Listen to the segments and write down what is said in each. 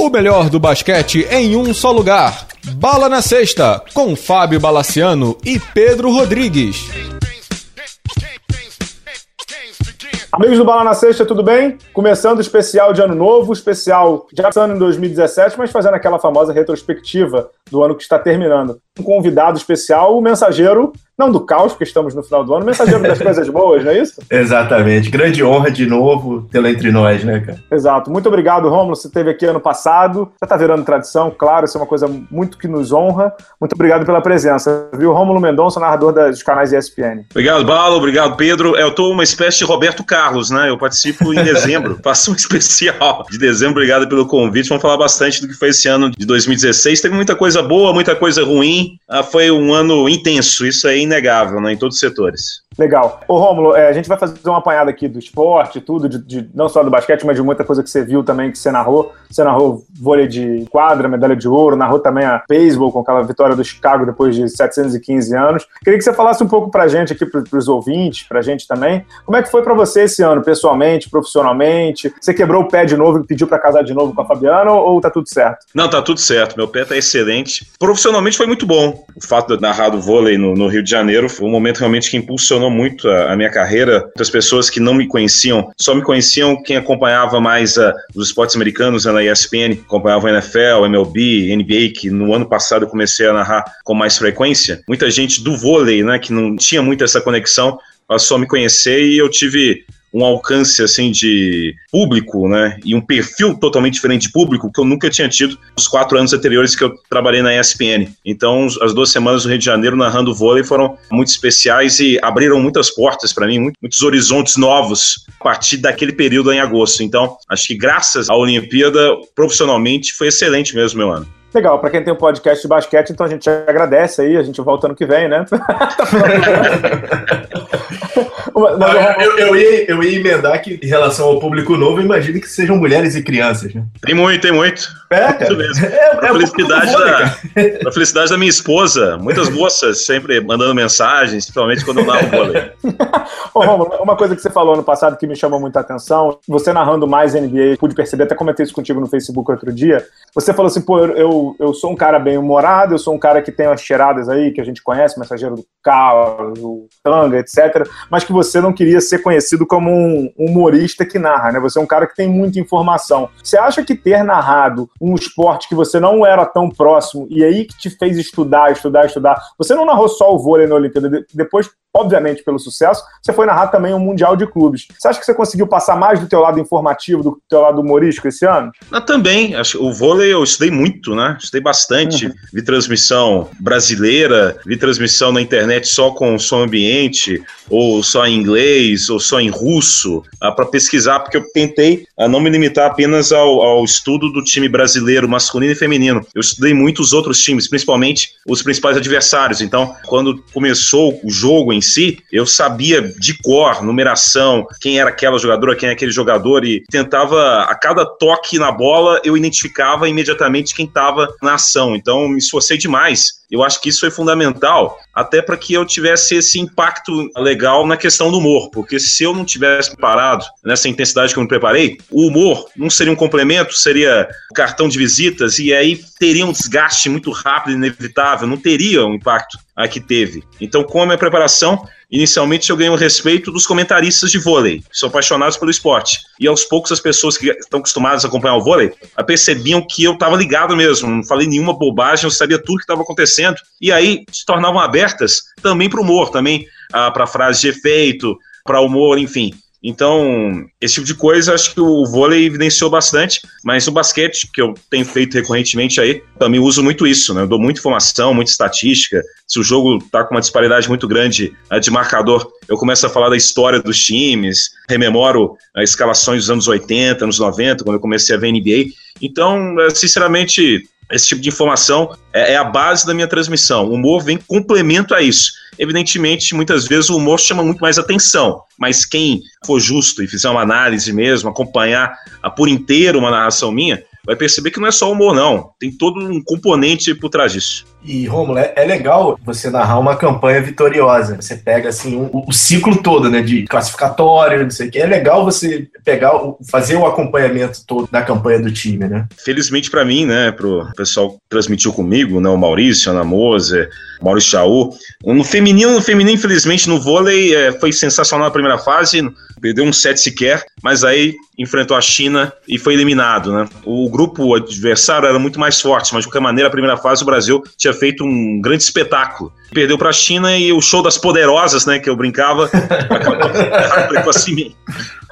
O melhor do basquete em um só lugar. Bala na Sexta, com Fábio Balaciano e Pedro Rodrigues. Amigos do Bala na Sexta, tudo bem? Começando o especial de Ano Novo, especial já passando em 2017, mas fazendo aquela famosa retrospectiva do ano que está terminando. Um convidado especial, o mensageiro não do caos, porque estamos no final do ano, mensageiro das coisas boas, não é isso? Exatamente. Grande honra de novo tê-lo entre nós, né, cara? Exato. Muito obrigado, Romulo. Você esteve aqui ano passado. Já está virando tradição, claro, isso é uma coisa muito que nos honra. Muito obrigado pela presença. Viu? Rômulo Mendonça, narrador dos canais ESPN. Obrigado, Balo. Obrigado, Pedro. Eu estou uma espécie de Roberto Carlos, né? Eu participo em dezembro. Faço um especial de dezembro. Obrigado pelo convite. Vamos falar bastante do que foi esse ano de 2016. Teve muita coisa boa, muita coisa ruim. Ah, foi um ano intenso. Isso aí inegável, né, em todos os setores. Legal. Ô, Rômulo, é, a gente vai fazer uma apanhada aqui do esporte, tudo, de, de, não só do basquete, mas de muita coisa que você viu também, que você narrou. Você narrou vôlei de quadra, medalha de ouro, narrou também a beisebol com aquela vitória do Chicago depois de 715 anos. Queria que você falasse um pouco pra gente aqui, para os ouvintes, pra gente também, como é que foi para você esse ano, pessoalmente, profissionalmente? Você quebrou o pé de novo e pediu para casar de novo com a Fabiana ou tá tudo certo? Não, tá tudo certo. Meu pé tá excelente. Profissionalmente foi muito bom. O fato de narrar do vôlei no, no Rio de Janeiro foi um momento realmente que impulsionou muito a, a, minha carreira. Muitas pessoas que não me conheciam, só me conheciam quem acompanhava mais uh, os esportes americanos né, na ESPN, acompanhava a NFL, MLB, NBA, que no ano passado eu comecei a narrar com mais frequência. Muita gente do vôlei, né, que não tinha muito essa conexão, passou a me conhecer e eu tive um alcance assim de público, né, e um perfil totalmente diferente de público que eu nunca tinha tido nos quatro anos anteriores que eu trabalhei na ESPN. Então, as duas semanas no Rio de Janeiro narrando vôlei foram muito especiais e abriram muitas portas para mim, muitos horizontes novos a partir daquele período em agosto. Então, acho que graças à Olimpíada, profissionalmente, foi excelente mesmo meu ano. Legal, para quem tem um podcast de basquete, então a gente agradece aí, a gente volta ano que vem, né? Mas, eu, eu, ia, eu ia emendar que, em relação ao público novo, imagine que sejam mulheres e crianças, né? Tem muito, tem muito. É, cara. Mesmo. É, é felicidade da, felicidade da minha esposa, muitas moças sempre mandando mensagens, principalmente quando eu narro vôlei. Ô, Romulo, uma coisa que você falou no passado que me chamou muita atenção, você narrando mais NBA, pude perceber, até comentei isso contigo no Facebook outro dia, você falou assim, pô, eu, eu sou um cara bem humorado, eu sou um cara que tem umas cheiradas aí, que a gente conhece, mensageiro do caos, o tanga, etc., mas que você não queria ser conhecido como um humorista que narra, né? Você é um cara que tem muita informação. Você acha que ter narrado um esporte que você não era tão próximo e aí que te fez estudar, estudar, estudar, você não narrou só o vôlei na Olimpíada, depois obviamente pelo sucesso, você foi narrar também um Mundial de Clubes. Você acha que você conseguiu passar mais do teu lado informativo, do teu lado humorístico esse ano? Ah, também. O vôlei eu estudei muito, né? Estudei bastante. Uhum. Vi transmissão brasileira, vi transmissão na internet só com som ambiente, ou só em inglês, ou só em russo, ah, para pesquisar, porque eu tentei ah, não me limitar apenas ao, ao estudo do time brasileiro, masculino e feminino. Eu estudei muito os outros times, principalmente os principais adversários. Então, quando começou o jogo em si, eu sabia de cor, numeração, quem era aquela jogadora, quem é aquele jogador, e tentava, a cada toque na bola, eu identificava imediatamente quem estava na ação. Então, me esforcei demais. Eu acho que isso foi fundamental, até para que eu tivesse esse impacto legal na questão do humor, porque se eu não tivesse parado nessa intensidade que eu me preparei, o humor não seria um complemento, seria um cartão de visitas, e aí teria um desgaste muito rápido, inevitável, não teria o impacto a que teve. Então, com a minha preparação, inicialmente eu ganhei o respeito dos comentaristas de vôlei, que são apaixonados pelo esporte. E aos poucos as pessoas que estão acostumadas a acompanhar o vôlei percebiam que eu estava ligado mesmo, não falei nenhuma bobagem, eu sabia tudo que estava acontecendo. E aí se tornavam abertas também para o humor, também ah, para frases de efeito, para humor, enfim. Então, esse tipo de coisa acho que o vôlei evidenciou bastante, mas o basquete, que eu tenho feito recorrentemente aí, também uso muito isso, né? Eu dou muita informação, muita estatística. Se o jogo tá com uma disparidade muito grande né, de marcador, eu começo a falar da história dos times, rememoro as escalações dos anos 80, anos 90, quando eu comecei a ver NBA. Então, sinceramente, esse tipo de informação é, é, a base da minha transmissão. O humor vem complemento a isso. Evidentemente, muitas vezes o humor chama muito mais atenção, mas quem for justo e fizer uma análise mesmo, acompanhar a por inteiro uma narração minha, vai perceber que não é só humor, não. Tem todo um componente por trás disso. E, Romulo, é, é, legal você narrar uma campanha vitoriosa. Você pega, assim, o, o ciclo todo, né, de classificatório, não sei o que. É legal você pegar, fazer o acompanhamento todo da campanha do time, né? Felizmente para mim, né, pro pessoal que transmitiu comigo, né, o Maurício, a Ana Moser, Maurício Chaú. No feminino, no feminino, infelizmente, no vôlei, é, foi sensacional na primeira fase, perdeu um set sequer, mas aí enfrentou a China e foi eliminado, né? O grupo adversário era muito mais forte, mas de qualquer maneira, a primeira fase o Brasil tinha feito um grande espetáculo. Perdeu para a China e o show das poderosas, né, que eu brincava, acabou assim,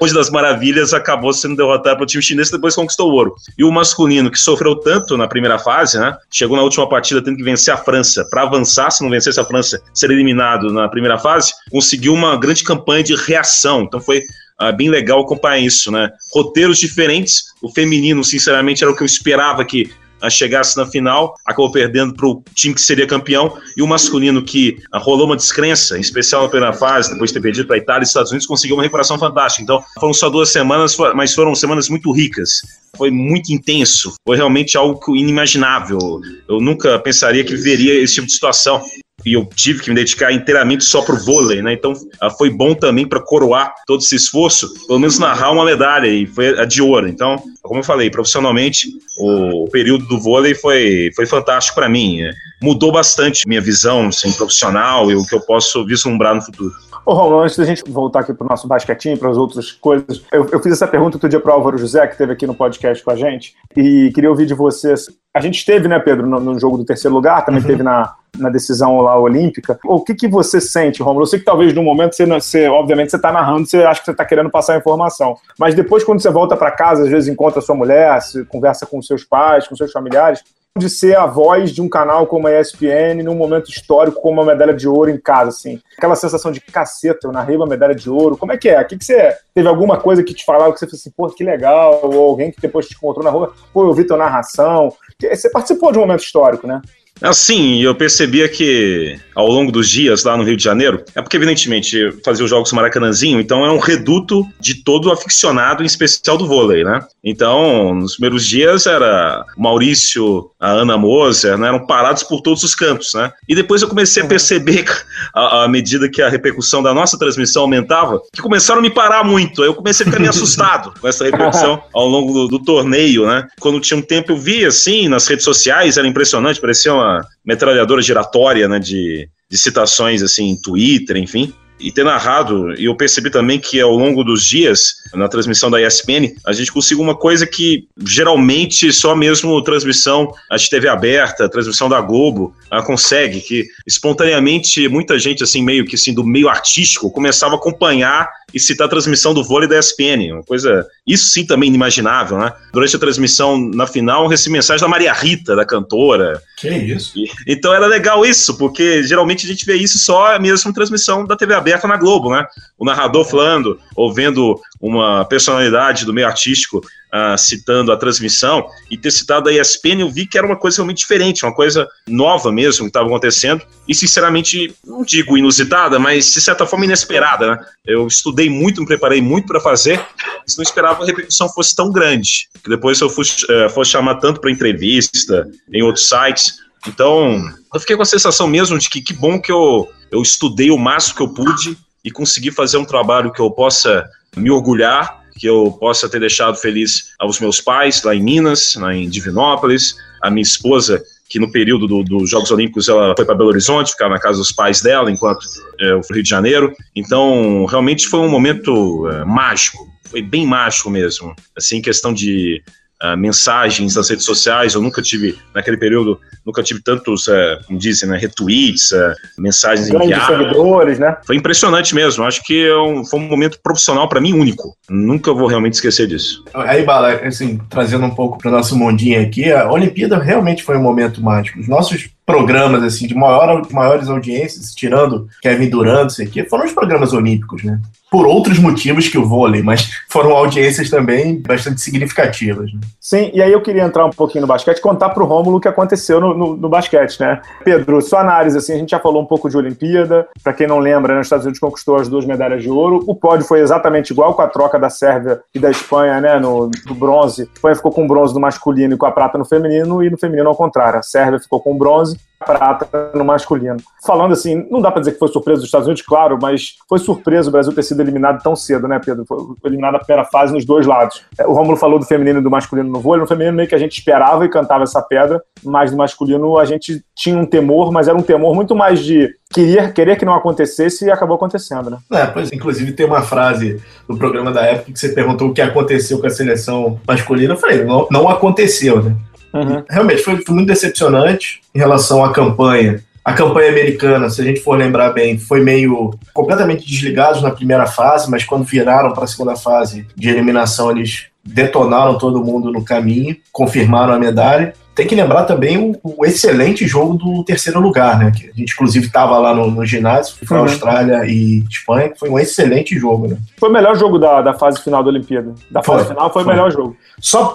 Hoje das Maravilhas acabou sendo derrotado pelo time chinês e depois conquistou o ouro. E o masculino, que sofreu tanto na primeira fase, né, chegou na última partida tendo que vencer a França. Para avançar, se não vencesse a França, ser eliminado na primeira fase, conseguiu uma grande campanha de reação. Então foi ah, bem legal acompanhar isso, né? Roteiros diferentes. O feminino, sinceramente, era o que eu esperava que chegasse na final, acabou perdendo para o time que seria campeão, e o masculino que ah, rolou uma descrença, em especial na primeira fase, depois de ter perdido para a Itália e Estados Unidos, conseguiu uma recuperação fantástica. Então, foram só duas semanas, mas foram semanas muito ricas. Foi muito intenso, foi realmente algo inimaginável. Eu nunca pensaria que viveria esse tipo de situação e eu tive que me dedicar inteiramente só pro vôlei, né? Então ah, foi bom também para coroar todo esse esforço, pelo menos narrar uma medalha e foi a de ouro. Então, como eu falei, profissionalmente, o período do vôlei foi, foi fantástico para mim. Mudou bastante minha visão assim, profissional e o que eu posso vislumbrar no futuro. Ô, Romulo, antes da gente voltar aqui para o nosso basquetinho, para as outras coisas, eu, eu, fiz essa pergunta outro dia para o Álvaro José, que esteve aqui no podcast com a gente, e queria ouvir de vocês. A gente esteve, né, Pedro, no, no jogo do terceiro lugar, também uhum. na, na decisão lá olímpica. O que, que você sente, Romulo? Eu sei que talvez no momento você, você obviamente, você está narrando, você acha que você está querendo passar informação. Mas depois, quando você volta para casa, às vezes encontra sua mulher, conversa com seus pais, com seus familiares, de ser a voz de um canal como a ESPN num momento histórico como uma medalha de ouro em casa, assim. Aquela sensação de caceta, eu narrei uma medalha de ouro. Como é que é? O que, que você. Teve alguma coisa que te falava que você falou assim, pô, que legal? Ou alguém que depois te encontrou na rua, pô, eu vi tua narração. Você participou de um momento histórico, né? Assim, eu percebia que ao longo dos dias lá no Rio de Janeiro, é porque, evidentemente, fazia os jogos Maracanãzinho, então é um reduto de todo aficionado, em especial do vôlei, né? Então, nos primeiros dias era o Maurício, a Ana Moser, né? Eram parados por todos os cantos, né? E depois eu comecei a uhum. perceber, à medida que a repercussão da nossa transmissão aumentava, que começaram a me parar muito. Aí eu comecei a ficar meio assustado com essa repercussão ao longo do, do torneio, né? Quando tinha um tempo, eu via, assim, nas redes sociais, era impressionante, parecia uma metralhadora giratória, né, de, de citações, assim, em Twitter, enfim e ter narrado, e eu percebi também que ao longo dos dias, na transmissão da ESPN, a gente conseguiu uma coisa que geralmente só mesmo transmissão a TV aberta, transmissão da Globo, consegue, que espontaneamente muita gente, assim, meio que assim, do meio artístico, começava a acompanhar e citar a transmissão do vôlei da ESPN, uma coisa, isso sim também inimaginável, né? Durante a transmissão na final, eu recebi mensagem da Maria Rita, da cantora. Que isso? E, então era legal isso, porque geralmente a gente vê isso só mesmo transmissão da TV aberta na Globo, né? O narrador falando, ou vendo uma personalidade do meio artístico uh, citando a transmissão e ter citado a ESPN, eu vi que era uma coisa realmente diferente, uma coisa nova mesmo que estava acontecendo e, sinceramente, não digo inusitada, mas de certa forma inesperada. Né? Eu estudei muito, me preparei muito para fazer, mas não esperava que a repercussão fosse tão grande. Que depois eu fosse, uh, fosse chamar tanto para entrevista, em outros sites. Então, eu fiquei com a sensação mesmo de que que bom que eu, eu estudei o máximo que eu pude e consegui fazer um trabalho que eu possa me orgulhar que eu possa ter deixado feliz aos meus pais lá em Minas, lá em Divinópolis, a minha esposa que no período do, dos Jogos Olímpicos ela foi para Belo Horizonte, ficar na casa dos pais dela, enquanto é, o Rio de Janeiro. Então, realmente foi um momento é, mágico, foi bem mágico mesmo. Assim, questão de uh, mensagens nas redes sociais. Eu nunca tive, naquele período, nunca tive tantos, uh, como dizem, né, retweets, uh, mensagens Grandes enviadas. seguidores, né? Foi impressionante mesmo. Acho que é um, foi um momento profissional para mim único. Nunca vou realmente esquecer disso. Aí, Bala, assim, trazendo um pouco para o nosso mundinho aqui, a Olimpíada realmente foi um momento mágico. Os nossos programas assim de maior, maiores audiências, tirando Kevin Durant, sei que, foram os programas olímpicos, né? Por outros motivos que o vôlei, mas foram audiências também bastante significativas. Né? Sim, e aí eu queria entrar um pouquinho no basquete contar para o Rômulo o que aconteceu no, no, no, basquete, né? Pedro, sua análise, assim, a gente já falou um pouco de Olimpíada. Para quem não lembra, né, os Estados Unidos conquistou as duas medalhas de ouro. O pódio foi exatamente igual com a troca da Sérvia e da Espanha, né? No, do bronze. A Espanha ficou com o bronze no masculino e com a prata no feminino, e no feminino ao contrário. A Sérvia ficou com o bronze prata no masculino. Falando assim, não dá para dizer que foi surpresa dos Estados Unidos, claro, mas foi surpresa o Brasil ter sido eliminado tão cedo, né, Pedro? Foi eliminado na primeira fase nos dois lados. É, o Rômulo falou do feminino e do masculino no vôlei. No feminino meio que a gente esperava e cantava essa pedra, mas no masculino a gente tinha um temor, mas era um temor muito mais de querer, querer que não acontecesse e acabou acontecendo, né? É, pois, inclusive tem uma frase no programa da época que você perguntou o que aconteceu com a seleção masculina. Eu falei, não, não aconteceu, né? Uhum. Realmente foi, foi muito decepcionante em relação à campanha. A campanha americana, se a gente for lembrar bem, foi meio completamente desligados na primeira fase, mas quando viraram para a segunda fase de eliminação, eles detonaram todo mundo no caminho, confirmaram a medalha. Tem que lembrar também o, o, excelente jogo do terceiro lugar, né? Que a gente, inclusive, estava lá no, no, ginásio, foi uhum. Austrália e Espanha, que foi um excelente jogo, né? Foi o melhor jogo da, da fase final da Olimpíada. Da fase foi, final foi, foi, o melhor jogo. Só,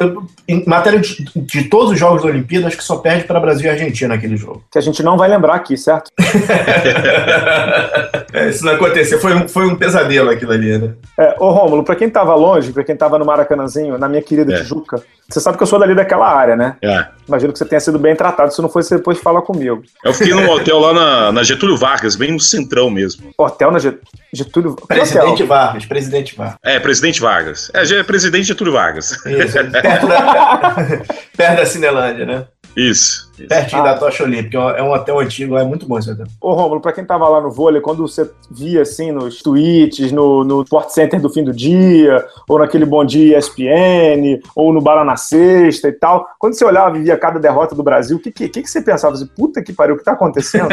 em matéria de, de, todos os jogos da Olimpíada, acho que só perde para Brasil e Argentina aquele jogo. Que a gente não vai lembrar aqui, certo? é, isso não aconteceu, foi um, foi um pesadelo aquilo ali, né? É, ô Rômulo, para quem tava longe, para quem tava no Maracanãzinho, na minha querida é. Tijuca, você sabe que eu sou dali daquela área, né? É. Imagino que você tenha sido bem tratado. Se não foi, você depois fala comigo. Eu fiquei num hotel lá na, na Getúlio Vargas, bem no centrão mesmo. Hotel na Getúlio Presidente Vargas, presidente Vargas. É, presidente Vargas. É, é presidente Getúlio Vargas. Isso, perto da, perto da Cinelândia, né? Isso. Pertinho ah. da Tocha Olímpica, é um hotel antigo, é muito bom esse hotel. Ô, Rômulo, pra quem tava lá no vôlei, quando você via assim nos tweets, no, no Sport Center do fim do dia, ou naquele Bom Dia ESPN, ou no Bala na Sexta e tal, quando você olhava e via cada derrota do Brasil, o que, que, que, você pensava? Assim, Puta que pariu, o que tá acontecendo?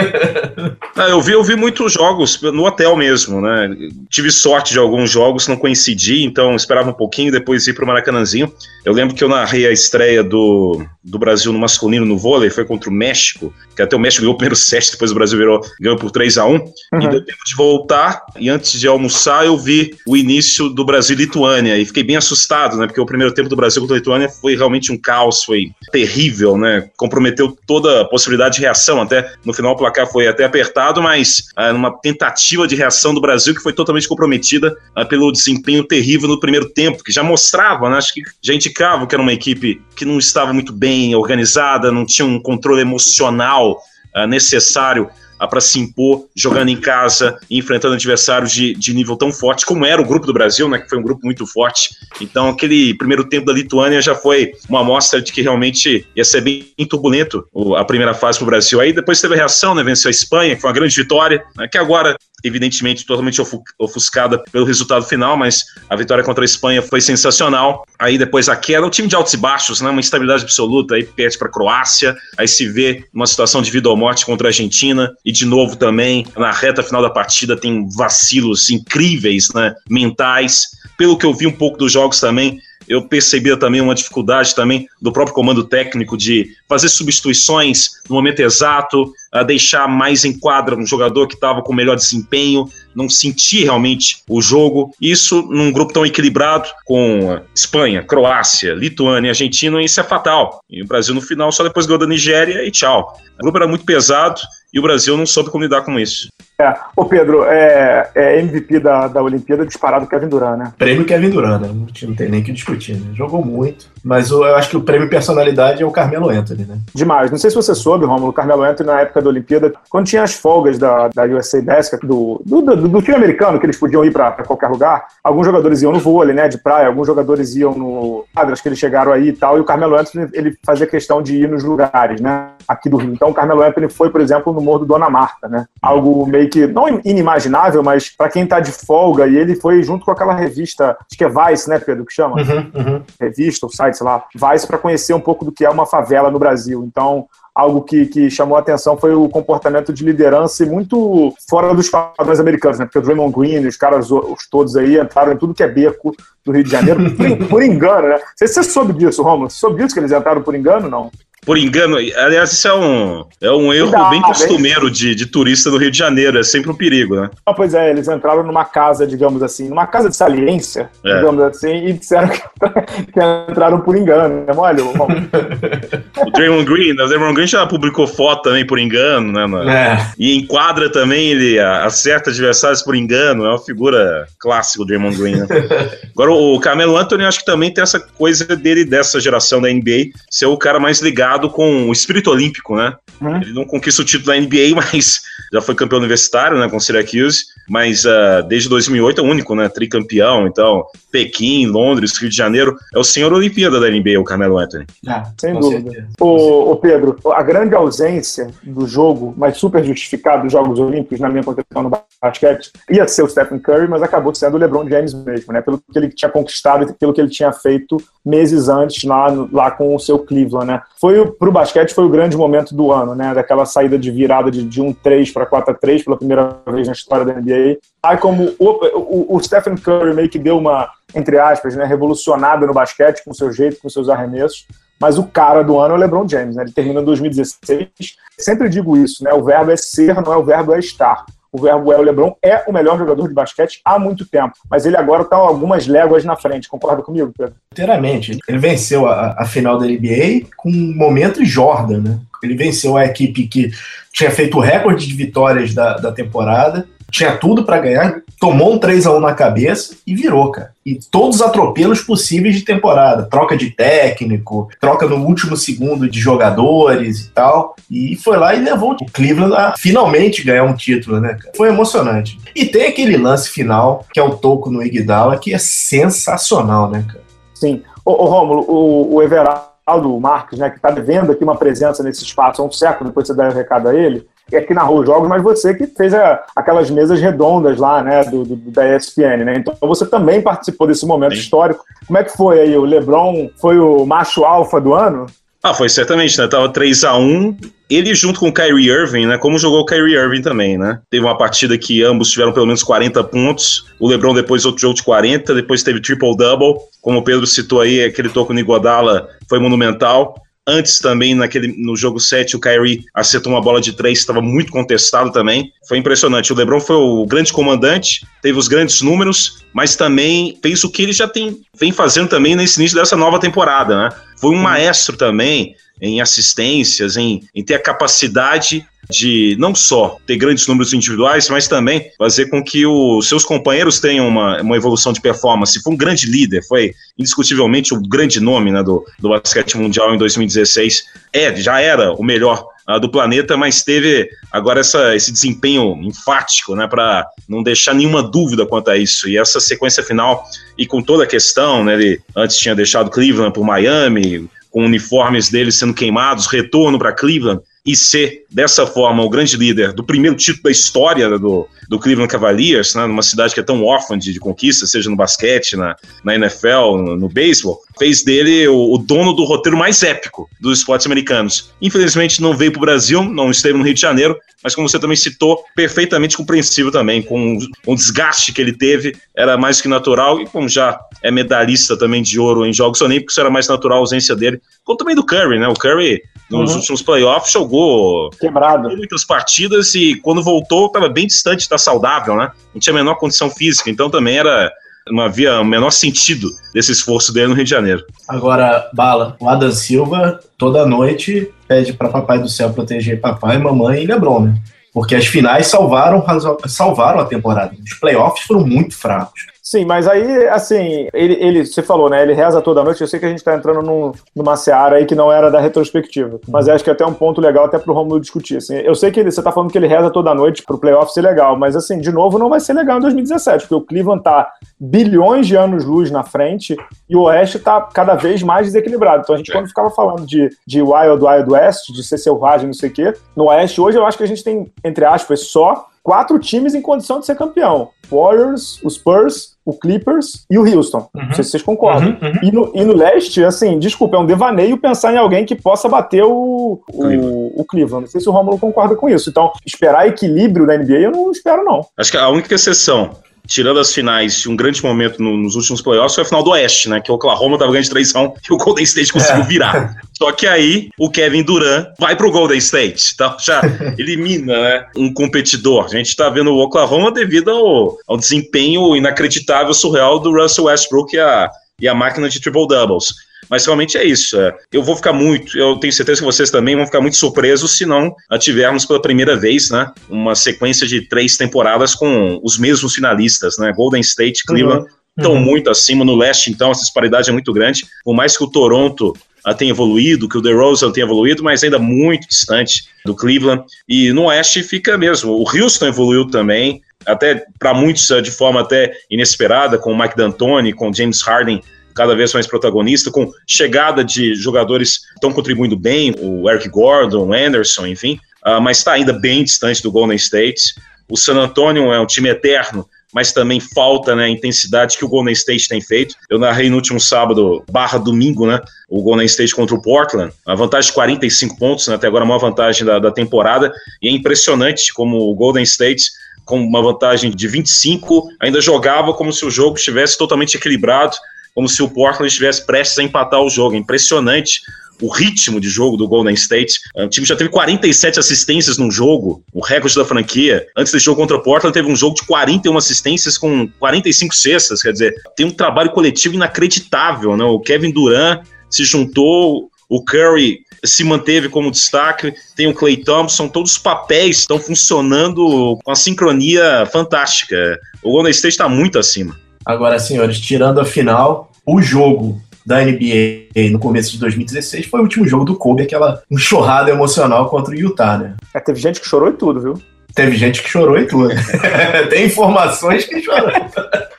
ah, eu, vi, eu vi muitos jogos no hotel mesmo, né? Tive sorte de alguns jogos, não coincidi, então esperava um pouquinho, depois ir pro Maracanãzinho. Eu lembro que eu narrei a estreia do, do Brasil no masculino no vôlei, foi contra o México, que até o México ganhou o primeiro set, depois o Brasil virou, ganhou por 3 a 1 uhum. e deu tempo de voltar, e antes de almoçar eu vi o início do Brasil e Lituânia, e fiquei bem assustado, né, porque o primeiro tempo do Brasil contra a Lituânia foi realmente um caos, foi terrível, né, comprometeu toda a possibilidade de reação, até no final o placar foi até apertado, mas ah, numa tentativa de reação do Brasil que foi totalmente comprometida ah, pelo desempenho terrível no primeiro tempo, que já mostrava, né, acho que já indicava que era uma equipe que não estava muito bem organizada, não tinha um controle emocional uh, necessário uh, para se impor jogando em casa e enfrentando adversários de, de nível tão forte como era o grupo do Brasil, né, que foi um grupo muito forte. Então, aquele primeiro tempo da Lituânia já foi uma amostra de que realmente ia ser bem turbulento a primeira fase para o Brasil. Aí depois teve a reação, né, venceu a Espanha, que foi uma grande vitória, né, que agora evidentemente totalmente ofuscada pelo resultado final, mas a vitória contra a Espanha foi sensacional. Aí depois a queda, o time de altos e baixos, né, uma instabilidade absoluta, aí perde para a Croácia, aí se vê uma situação de vida ou morte contra a Argentina, e de novo também na reta final da partida tem vacilos incríveis, né, mentais. Pelo que eu vi um pouco dos jogos também, eu percebia também uma dificuldade também do próprio comando técnico de fazer substituições no momento exato, a deixar mais em quadra um jogador que estava com melhor desempenho, não sentir realmente o jogo. Isso num grupo tão equilibrado com Espanha, Croácia, Lituânia, Argentina, isso é fatal. E o Brasil no final só depois ganhou da Nigéria e tchau. O grupo era muito pesado e o Brasil não soube como lidar com isso. É. Ô Pedro, é, é MVP da, da Olimpíada disparado Kevin Durant, né? Prêmio Kevin Durant, né? Não tem nem que discutir, né? Jogou muito. Mas eu, eu acho que o prêmio personalidade é o Carmelo Anthony, né? Demais. Não sei se você soube, Romulo, o Carmelo Anthony na época da Olimpíada, quando tinha as folgas da, da USA Basket, do, do, do, do time americano, que eles podiam ir para qualquer lugar, alguns jogadores iam no vôlei, né, de praia, alguns jogadores iam no quadras que eles chegaram aí e tal, e o Carmelo Anthony, ele fazia questão de ir nos lugares, né, aqui do Rio. Então o Carmelo Anthony foi, por exemplo, no Morro do Dona Marta, né? Algo meio que, não inimaginável, mas para quem tá de folga, e ele foi junto com aquela revista, acho que é Vice, né, Pedro, que chama? Uhum, uhum. Revista, ou site, sei lá, Vice, para conhecer um pouco do que é uma favela no Brasil. Então, algo que, que chamou a atenção foi o comportamento de liderança e muito fora dos padrões americanos, né? Porque o Draymond Green, os caras os todos aí entraram em tudo que é beco do Rio de Janeiro, por, por engano, né? Se você soube disso, Romulo. Você soube disso que eles entraram por engano, não? Por engano. Aliás, isso é um, é um erro Cuidado, bem costumeiro de, de turista do Rio de Janeiro, é sempre um perigo, né? Ah, pois é, eles entraram numa casa, digamos assim, numa casa de saliência, é. digamos assim, e disseram que, que entraram por engano, né? Olha, o, o Draymond Green, o Draymond Green já publicou foto também por engano, né? Na, é. E enquadra também, ele acerta adversários por engano, é uma figura clássica o Draymond Green, né? Agora, o Carmelo Anthony, acho que também tem essa coisa dele, dessa geração da NBA, ser o cara mais ligado com o espírito olímpico, né? Uhum. Ele não conquista o título da NBA, mas já foi campeão universitário, né, com Syracuse, mas uh, desde 2008 é o único, né, tricampeão, então Pequim, Londres, Rio de Janeiro, é o senhor Olimpíada da NBA, o Carmelo Anthony. Ah, sem dúvida. O, o, Pedro, a grande ausência do jogo, mas super justificado dos Jogos Olímpicos, na minha concepção no basquete, ia ser o Stephen Curry, mas acabou sendo o LeBron James mesmo, né, pelo que ele tinha conquistado e pelo que ele tinha feito meses antes lá, lá com o seu Cleveland, né. Foi, pro basquete foi o grande momento do ano, né, daquela saída de virada de, de um 3 para 4 a 3 pela primeira vez na história da NBA. Aí como o, o, o Stephen Curry meio que deu uma entre aspas, né, revolucionada no basquete, com seu jeito, com seus arremessos. Mas o cara do ano é o LeBron James, né? Ele termina em 2016. Sempre digo isso, né? O verbo é ser, não é o verbo é estar. O o LeBron é o melhor jogador de basquete há muito tempo, mas ele agora está algumas léguas na frente. Concorda comigo, Pedro? Inteiramente. Ele venceu a, a final da NBA com um momento Jordan, né? Ele venceu a equipe que tinha feito o recorde de vitórias da, da temporada tinha tudo para ganhar, tomou um 3 a 1 na cabeça e virou, cara. E todos os atropelos possíveis de temporada, troca de técnico, troca no último segundo de jogadores e tal. E foi lá e levou o Cleveland a finalmente ganhar um título, né, cara? Foi emocionante. E tem aquele lance final, que é o toco no Iguodala, que é sensacional, né, cara? Sim. Ô, ô Rômulo, o, o Everaldo Marques, né, que está devendo aqui uma presença nesse espaço há um século, depois você dá o recado a ele, que narrou os jogos, mas você que fez a, aquelas mesas redondas lá, né, do, do, da ESPN, né? Então você também participou desse momento Sim. histórico. Como é que foi aí? O LeBron foi o macho alfa do ano? Ah, foi certamente, né? Tava 3 a 1 ele junto com o Kyrie Irving, né? Como jogou o Kyrie Irving também, né? Teve uma partida que ambos tiveram pelo menos 40 pontos. O LeBron depois outro jogo de 40, depois teve triple-double. Como o Pedro citou aí, aquele toco no Iguodala foi monumental. Antes também, naquele, no jogo 7, o Kyrie acertou uma bola de três, estava muito contestado também. Foi impressionante. O LeBron foi o grande comandante, teve os grandes números, mas também fez o que ele já tem, vem fazendo também nesse início dessa nova temporada, né? Foi um maestro também em assistências, em, em ter a capacidade de não só ter grandes números individuais, mas também fazer com que os seus companheiros tenham uma, uma evolução de performance. Foi um grande líder, foi indiscutivelmente o grande nome né, do, do basquete mundial em 2016. É, já era o melhor uh, do planeta, mas teve agora essa, esse desempenho enfático, né, para não deixar nenhuma dúvida quanto a isso. E essa sequência final, e com toda a questão, né, ele antes tinha deixado Cleveland por Miami, com uniformes deles sendo queimados, retorno para Cleveland e ser, dessa forma, o grande líder do primeiro título da história do, do Cleveland Cavaliers, né, numa cidade que é tão órfã de, de conquista, seja no basquete, na, na NFL, no, no beisebol, fez dele o, o, dono do roteiro mais épico dos esportes americanos. Infelizmente não veio para o Brasil, não esteve no Rio de Janeiro, mas como você também citou, perfeitamente compreensível também, com o desgaste que ele teve, era mais que natural, e como já é medalhista também de ouro em Jogos Olímpicos, era mais natural a ausência dele, como também do Curry, né? O Curry nos uhum. últimos playoffs jogou quebrado muitas partidas e quando voltou estava bem distante de estar saudável, né? Não tinha a menor condição física, então também era não havia o menor sentido desse esforço dele no Rio de Janeiro. Agora, Bala, o Adam Silva toda noite pede para Papai do Céu proteger papai, mamãe e LeBron, né? Porque as finais salvaram, salvaram a temporada. Os playoffs foram muito fracos. Sim, mas aí, assim, ele, ele, você falou, né? Ele reza toda noite. Eu sei que a gente tá entrando num, numa seara aí que não era da retrospectiva. Mas acho que é até um ponto legal até pro Romulo discutir. Assim, eu sei que ele, você tá falando que ele reza toda noite pro playoff ser legal, mas assim, de novo, não vai ser legal em 2017, porque o Cleveland tá bilhões de anos-luz na frente e o Oeste tá cada vez mais desequilibrado. Então a gente, é. quando ficava falando de, de Wild Wild West, de ser selvagem, não sei o quê, no Oeste hoje eu acho que a gente tem, entre aspas, só quatro times em condição de ser campeão: Warriors, os Spurs, o Clippers e o Houston. Uhum. Não sei se vocês concordam. Uhum, uhum. E, no, e no leste, assim, desculpa, é um devaneio pensar em alguém que possa bater o, o, o Cleveland. Não sei se o Romulo concorda com isso. Então, esperar equilíbrio da NBA, eu não espero, não. Acho que a única exceção tirando as finais, um grande momento no, nos últimos playoffs foi a final do Oeste, né? Que o Oklahoma tava ganhando de 3 e o Golden State conseguiu é. virar. Só que aí o Kevin Durant vai pro Golden State, então já elimina né, um competidor. A gente tá vendo o Oklahoma devido ao, ao desempenho inacreditável, surreal do Russell Westbrook e a, e a máquina de triple doubles. Mas realmente é isso. É. Eu vou ficar muito, eu tenho certeza que vocês também vão ficar muito surpresos se não tivermos pela primeira vez, né, uma sequência de três temporadas com os mesmos finalistas, né? Golden State, Cleveland. Uhum estão uhum. muito acima no leste, então essa disparidade é muito grande. Por mais que o Toronto tem evoluído, que o DeRozan tem evoluído, mas ainda muito distante do Cleveland. E no Oeste fica mesmo. O Houston evoluiu também, até para muitos de forma até inesperada, com o Mike D'Antoni, com o James Harden cada vez mais protagonista, com chegada de jogadores que estão contribuindo bem, o Eric Gordon, o Anderson, enfim, uh, mas está ainda bem distante do Golden State. O San Antonio é um time eterno, mas também falta né, a intensidade que o Golden State tem feito. Eu narrei no último sábado, barra domingo, né, o Golden State contra o Portland, a vantagem de 45 pontos, né, até agora a maior vantagem da, da temporada, e é impressionante como o Golden State com uma vantagem de 25, ainda jogava como se o jogo estivesse totalmente equilibrado, como se o Portland estivesse prestes a empatar o jogo. É impressionante o ritmo de jogo do Golden State. O time já teve 47 assistências num jogo, o recorde da franquia. Antes desse jogo contra o Portland, teve um jogo de 41 assistências com 45 cestas. Quer dizer, tem um trabalho coletivo inacreditável. Né? O Kevin Durant se juntou, o Curry se manteve como destaque, tem o Clay Thompson, todos os papéis estão funcionando com a sincronia fantástica. O Golden State está muito acima. Agora, senhores, tirando a final, o jogo da NBA no começo de 2016 foi o último jogo do Kobe, aquela enxurrada emocional contra o Utah, né? É, teve gente que chorou e tudo, viu? Teve gente que chorou e tudo. Tem informações que chorou.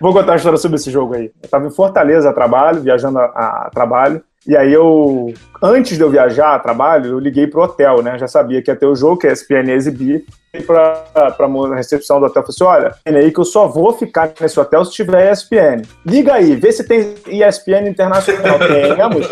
Vou contar uma história sobre esse jogo aí. Eu tava em Fortaleza a trabalho, viajando a, a trabalho, e aí eu, antes de eu viajar a trabalho, eu liguei pro hotel, né? Já sabia que ia ter o jogo, que a ESPN ia exibir. Pra, pra recepção do hotel, falei assim, olha, é aí que eu só vou ficar nesse hotel se tiver ESPN. Liga aí, vê se tem ESPN Internacional. Temos.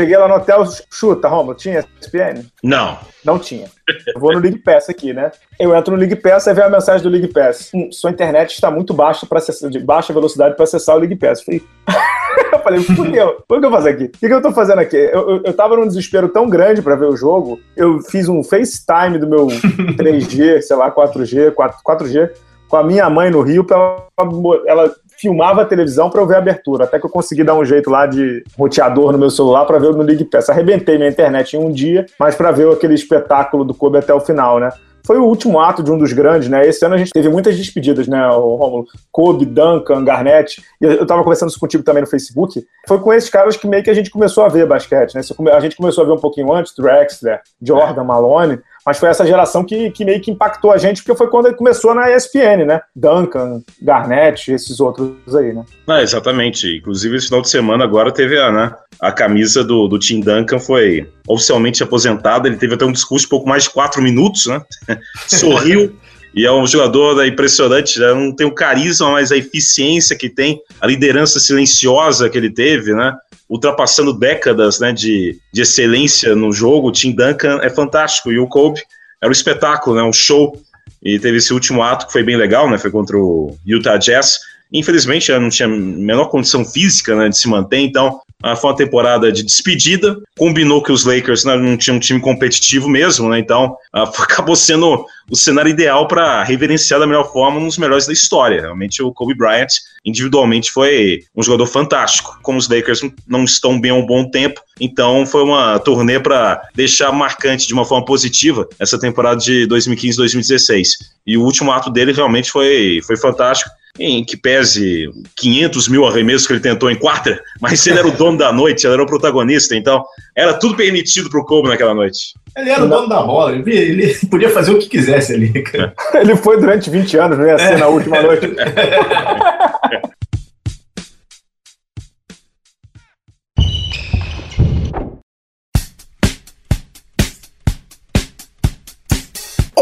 Cheguei lá no hotel, chuta, Romulo, tinha ESPN? Não. Não tinha. Eu vou no League Pass aqui, né? Eu entro no League Pass e vem a mensagem do League Pass. Hum, sua internet está muito baixa para acessar, de baixa velocidade para acessar o League Pass. Eu falei, eu falei, fudeu, o que eu faço aqui? O que eu tô fazendo aqui? Eu, eu, eu tava num desespero tão grande para ver o jogo, eu fiz um FaceTime do meu 3G, sei lá, 4G, 4, 4G, com a minha mãe no Rio, pra ela, ela filmava a televisão para eu ver a abertura. Até que eu consegui dar um jeito lá de roteador no meu celular para ver no League Pass. Arrebentei minha internet em um dia, mas para ver aquele espetáculo do Kobe até o final, né? foi o último ato de um dos grandes, né? Esse ano a gente teve muitas despedidas, né, o Romulo? Kobe, Duncan, Garnett. E eu tava conversando isso contigo também no Facebook. Foi com esses caras que meio que a gente começou a ver basquete, né? A gente começou a ver um pouquinho antes, Drexler, Jordan, Malone mas foi essa geração que, que meio que impactou a gente, porque foi quando ele começou na ESPN, né? Duncan, Garnett, esses outros aí, né? Ah, exatamente. Inclusive, esse final de semana agora teve a, né, a camisa do, do Tim Duncan foi oficialmente aposentada. Ele teve até um discurso de pouco mais de quatro minutos, né? Sorriu. E é um jogador né, impressionante, já não tem o carisma, mas a eficiência que tem, a liderança silenciosa que ele teve, né? Ultrapassando décadas né, de, de excelência no jogo. O Tim Duncan é fantástico e o Kobe era um espetáculo, né, um show. E teve esse último ato que foi bem legal, né, foi contra o Utah Jazz. Infelizmente, não tinha a menor condição física né, de se manter, então ah, foi uma temporada de despedida. Combinou que os Lakers né, não tinham um time competitivo mesmo, né? Então uh, acabou sendo o cenário ideal para reverenciar da melhor forma um dos melhores da história. Realmente o Kobe Bryant individualmente foi um jogador fantástico. Como os Lakers não estão bem há um bom tempo, então foi uma turnê para deixar marcante de uma forma positiva essa temporada de 2015-2016. E o último ato dele realmente foi, foi fantástico em que pese 500 mil arremessos que ele tentou em quadra, mas ele era o dono da noite, ele era o protagonista, então era tudo permitido pro Kobe naquela noite. Ele era o dono da bola, ele, ele podia fazer o que quisesse ali. ele foi durante 20 anos, não ia ser na última noite.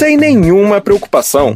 sem nenhuma preocupação.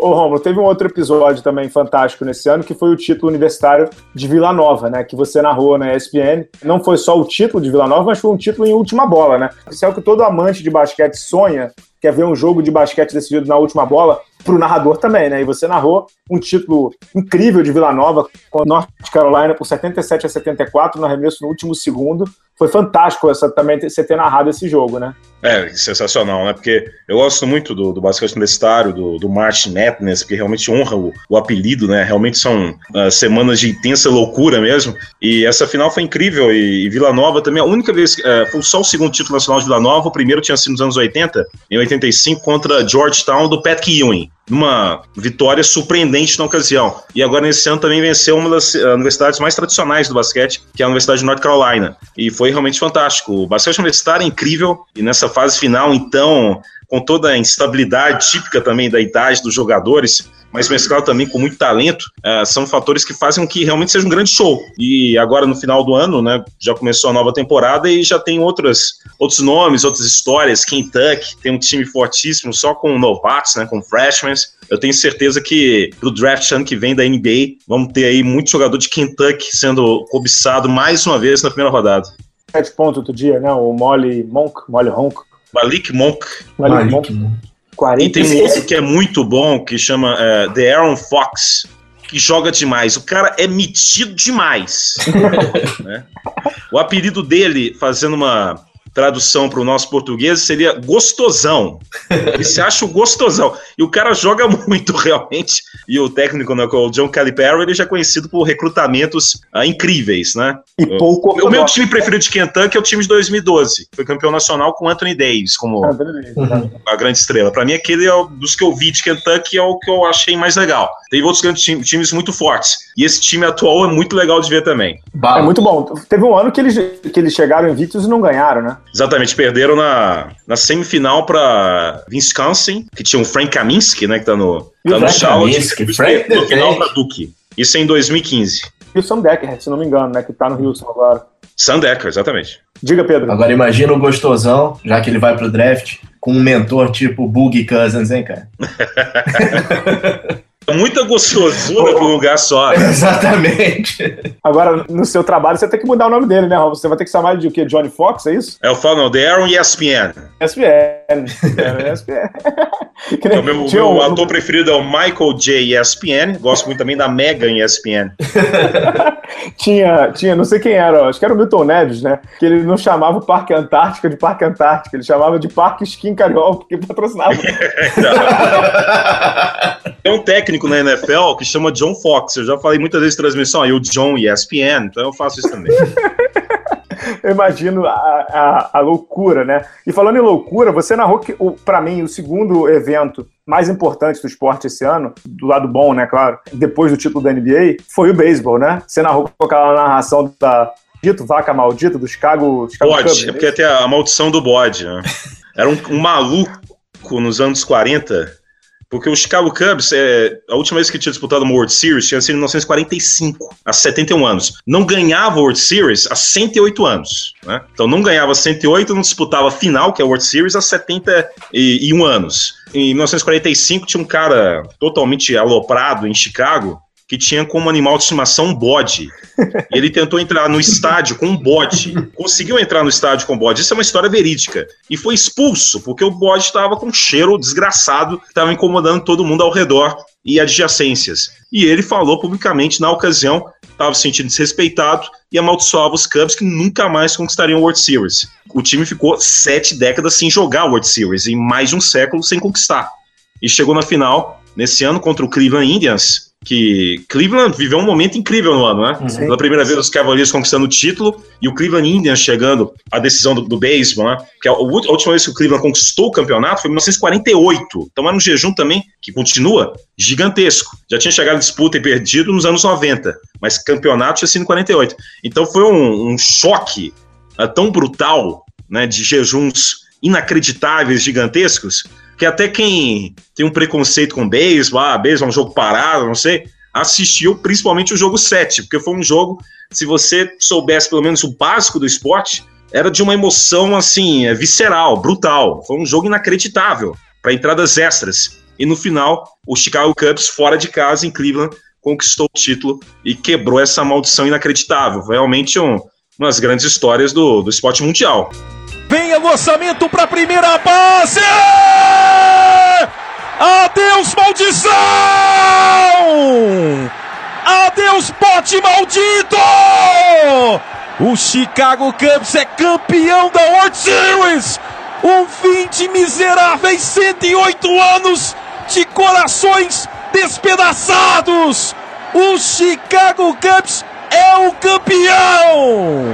Ô, Romulo, teve um outro episódio também fantástico nesse ano, que foi o título universitário de Vila Nova, né? Que você narrou na ESPN. Não foi só o título de Vila Nova, mas foi um título em última bola, né? Isso é o que todo amante de basquete sonha, quer ver um jogo de basquete decidido na última bola, para o narrador também, né? E você narrou um título incrível de Vila Nova com North Carolina por 77 a 74 no arremesso no último segundo. Foi fantástico essa, também você ter narrado esse jogo, né? É, sensacional, né? Porque eu gosto muito do, do basquete universitário, do, do March Madness, porque realmente honra o, o apelido, né? Realmente são uh, semanas de intensa loucura mesmo. E essa final foi incrível. E, e Vila Nova também, a única vez, uh, foi só o segundo título nacional de Vila Nova, o primeiro tinha sido nos anos 80, em 85, contra Georgetown do Pat Ewing uma vitória surpreendente na ocasião. E agora, nesse ano, também venceu uma das uh, universidades mais tradicionais do basquete, que é a Universidade de North Carolina. E foi realmente fantástico. O basquete universitário é incrível, e nessa fase final, então, com toda a instabilidade típica também da idade dos jogadores, mas mesclado também com muito talento, uh, são fatores que fazem com que realmente seja um grande show. E agora, no final do ano, né, já começou a nova temporada e já tem outras, outros nomes, outras histórias. Kentucky tem um time fortíssimo, só com novatos, né, com freshmen. Eu tenho certeza que pro draft ano que vem da NBA, vamos ter aí muito jogador de Kentucky sendo cobiçado mais uma vez na primeira rodada. Sete pontos outro dia, né? O Molly Monk, Molly Honk. Malik Monk. Malik, Monk. 40 e tem um outro que é muito bom, que chama uh, The Aaron Fox, que joga demais. O cara é metido demais. né? O apelido dele, fazendo uma tradução para o nosso português seria gostosão. Ele se acha o gostosão. E o cara joga muito, realmente. E o técnico, né, o John Calipari, ele já é conhecido por recrutamentos uh, incríveis, né? E pouco. O, o meu time preferido de Kentucky é o time de 2012. Foi campeão nacional com Anthony Davis como uhum. a grande estrela. Para mim, aquele é o, dos que eu vi de Kentucky é o que eu achei mais legal. Tem outros grandes times muito fortes. E esse time atual é muito legal de ver também. É muito bom. Teve um ano que eles, que eles chegaram invictos e não ganharam, né? Exatamente, perderam na, na semifinal para Wisconsin, que tinha o Frank Kaminsky, né, que tá no, tá no Charlotte, no final para Duke. Isso é em 2015. E o Sam Decker, se não me engano, né, que tá no Houston agora. Sam Decker, exatamente. Diga, Pedro. Agora imagina o gostosão, já que ele vai pro draft, com um mentor tipo Boogie Cousins, hein, cara? muita gostosura para um lugar só. Né? Exatamente. Agora, no seu trabalho, você tem que mudar o nome dele, né, Rob? Você vai ter que chamar ele de o quê? Johnny Fox, é isso? É, eu falo, não, The Aaron ESPN. ESPN. ESPN. o meu, meu ator preferido é o Michael J. ESPN. Gosto muito também da Megan ESPN. tinha, tinha, não sei quem era, acho que era o Milton Neves, né? Que ele não chamava o Parque Antártica de Parque Antártica, ele chamava de Parque Skin Carioca, porque patrocinava. Tem um técnico na NFL que chama John Fox. Eu já falei muitas vezes em transmissão aí, o John ESPN, então eu faço isso também. eu imagino a, a, a, loucura, né? E falando em loucura, você narrou que, para mim, o segundo evento mais importante do esporte esse ano, do lado bom, né, claro, depois do título da NBA, foi o beisebol, né? Você narrou com aquela narração da dito vaca maldita do Chicago, Chicago Bode, Cubs, é porque tem a maldição do bode, né? Era um, um maluco nos anos 40 porque o Chicago Cubs, é, a última vez que tinha disputado uma World Series tinha sido em 1945, há 71 anos. Não ganhava World Series há 108 anos. Né? Então não ganhava 108, não disputava final, que é a World Series, há 71 anos. Em 1945 tinha um cara totalmente aloprado em Chicago, que tinha como animal de estimação um bode. Ele tentou entrar no estádio com um bode. Conseguiu entrar no estádio com um bode. Isso é uma história verídica. E foi expulso, porque o bode estava com um cheiro desgraçado, estava incomodando todo mundo ao redor e adjacências. E ele falou publicamente na ocasião, estava se sentindo desrespeitado e amaldiçoava os Cubs que nunca mais conquistariam o World Series. O time ficou sete décadas sem jogar o World Series, em mais de um século sem conquistar. E chegou na final, nesse ano, contra o Cleveland Indians, que Cleveland viveu um momento incrível no ano, né? Sim. Pela primeira vez os Cavaliers conquistando o título e o Cleveland Indians chegando à decisão do, do beisebol, né? Que a, a, última vez que o Cleveland conquistou o campeonato foi em 1948. Então era um jejum também que continua gigantesco. Já tinha chegado em disputa e perdido nos anos 90, mas campeonato tinha sido em 48. Então foi um, um choque uh, tão brutal, né? De jejuns inacreditáveis, gigantescos, que até quem tem um preconceito com beisebol, ah, beisebol é um jogo parado, não sei, assistiu principalmente o jogo 7, porque foi um jogo, se você soubesse pelo menos o básico do esporte, era de uma emoção assim, é, visceral, brutal. Foi um jogo inacreditável para entradas extras. E no final, o Chicago Cubs, fora de casa, em Cleveland, conquistou o título e quebrou essa maldição inacreditável. Realmente um, uma das grandes histórias do, do esporte mundial. Vem lançamento para a primeira base! Adeus, maldição! Adeus, pote maldito! O Chicago Cubs é campeão da World Series! Um fim de miseráveis 108 anos de corações despedaçados! O Chicago Cubs é o campeão!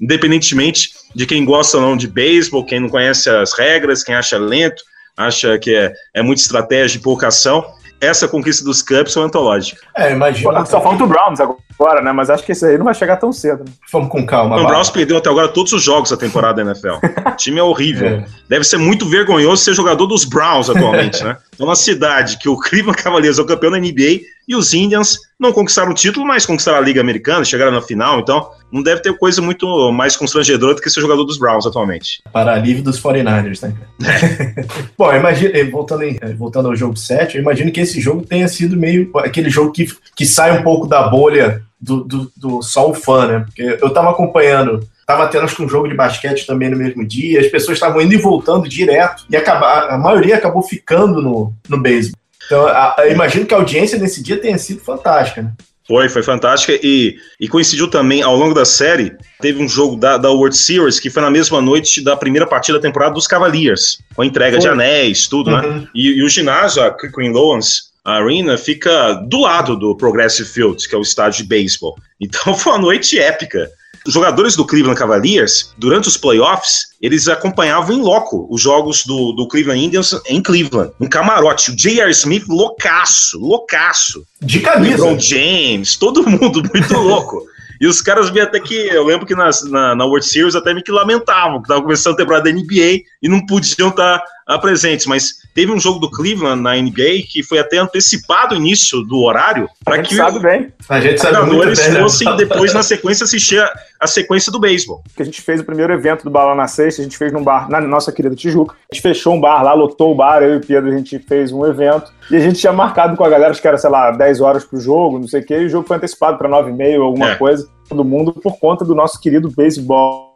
Independentemente de quem gosta ou não de beisebol, quem não conhece as regras, quem acha lento, acha que é, é muita estratégia e pouca ação, essa conquista dos Cubs foi antológica. É, imagina. Só falta o Browns agora, né? Mas acho que esse aí não vai chegar tão cedo. Né? Vamos com calma. O Browns perdeu até agora todos os jogos da temporada da NFL. o time é horrível. É. Deve ser muito vergonhoso ser jogador dos Browns atualmente, né? É uma cidade que o Cleveland Cavaliers é o campeão da NBA e os Indians não conquistaram o título, mas conquistaram a Liga Americana, chegaram na final, então não deve ter coisa muito mais constrangedora do que ser jogador dos Browns atualmente. Para alívio dos 49ers, né? Bom, imagina, eh, voltando, em, eh, voltando ao jogo 7, eu imagino que esse jogo tenha sido meio aquele jogo que, que sai um pouco da bolha do, do, do só o fã, né? Porque eu tava acompanhando Tava tendo acho que um jogo de basquete também no mesmo dia, as pessoas estavam indo e voltando direto, e acaba, a maioria acabou ficando no, no beisebol. Então, a, a, imagino que a audiência nesse dia tenha sido fantástica, né? Foi, foi fantástica e, e coincidiu também ao longo da série. Teve um jogo da, da World Series que foi na mesma noite da primeira partida da temporada dos Cavaliers, com a entrega foi. de anéis, tudo, né? uhum. né? E, e, o ginásio, a Queen Lowens Arena, fica do lado do Progressive Field, que é o estádio de beisebol. Então foi uma noite épica. Os jogadores do Cleveland Cavaliers, durante os playoffs, eles acompanhavam em loco os jogos do, do Cleveland Indians em Cleveland, um camarote. O J.R. Smith, loucaço, loucaço. De camisa. LeBron James, todo mundo muito louco. E os caras me até que. Eu lembro que nas, na, na World Series até me que lamentavam, que estavam começando a temporada da NBA e não podiam estar uh, presentes. Mas teve um jogo do Cleveland na NBA que foi até antecipado o início do horário para que sabe bem. A gente sabe muito bem, né? fossem depois na sequência assistir a, a sequência do beisebol. Que a gente fez o primeiro evento do Bala na Sexta, a gente fez num bar na nossa querida Tijuca. A gente fechou um bar lá, lotou o bar, eu e o Pedro, a gente fez um evento. E a gente tinha marcado com a galera, acho que era, sei lá, 10 horas pro jogo, não sei o quê, e o jogo foi antecipado para 9 e meia ou alguma é. coisa. Todo mundo por conta do nosso querido beisebol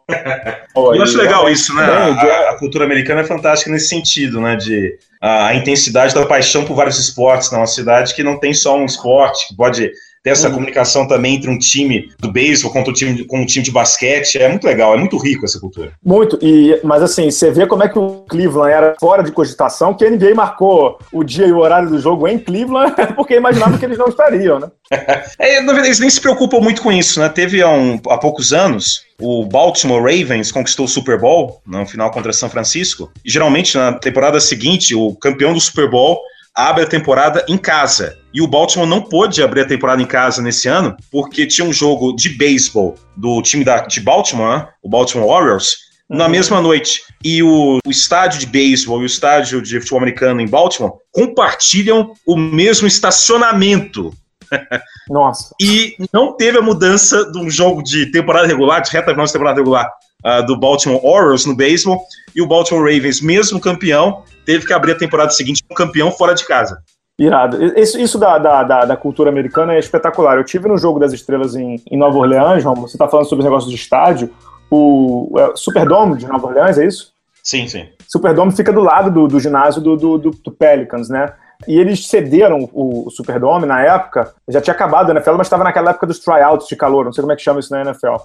eu acho legal isso, né? A, a, cultura americana é fantástica nesse sentido, né? De a, a intensidade da paixão por vários esportes, né? Uma cidade que não tem só um esporte, que pode ter essa uhum. comunicação também entre um time do beisebol contra o time, com um time de basquete. É muito legal, é muito rico essa cultura. Muito, e, mas assim, você vê como é que o Cleveland era fora de cogitação, que a NBA marcou o dia e o horário do jogo em Cleveland, porque imaginava que eles não estariam, né? é, na verdade, eles nem se preocupam muito com isso, né? Teve há, um, há poucos anos o Baltimore Ravens conquistou o Super Bowl no final contra São Francisco. E geralmente na temporada seguinte, o campeão do Super Bowl abre a temporada em casa. E o Baltimore não pôde abrir a temporada em casa nesse ano, porque tinha um jogo de beisebol do time da, de Baltimore, o Baltimore Orioles, na uhum. mesma noite. E o, o estádio de beisebol e o estádio de futebol americano em Baltimore compartilham o mesmo estacionamento. Nossa. e não teve a mudança de um jogo de temporada regular, de reta final de temporada regular, uh, do Baltimore Orioles no beisebol, e o Baltimore Ravens, mesmo campeão, teve que abrir a temporada seguinte com campeão fora de casa. Irado. Isso, isso da, da, da, da, cultura americana é espetacular. Eu tive no Jogo das Estrelas em, em Nova Orleans, João, você está falando sobre o negócio de estádio, o é, Superdome de Nova Orleans, é isso? Sim, sim. Superdome fica do lado do, do ginásio do, do, do, do Pelicans, né? E eles cederam o, o Superdome na época, já tinha acabado a NFL, mas estava naquela época dos tryouts de calor, não sei como é que chama isso na NFL.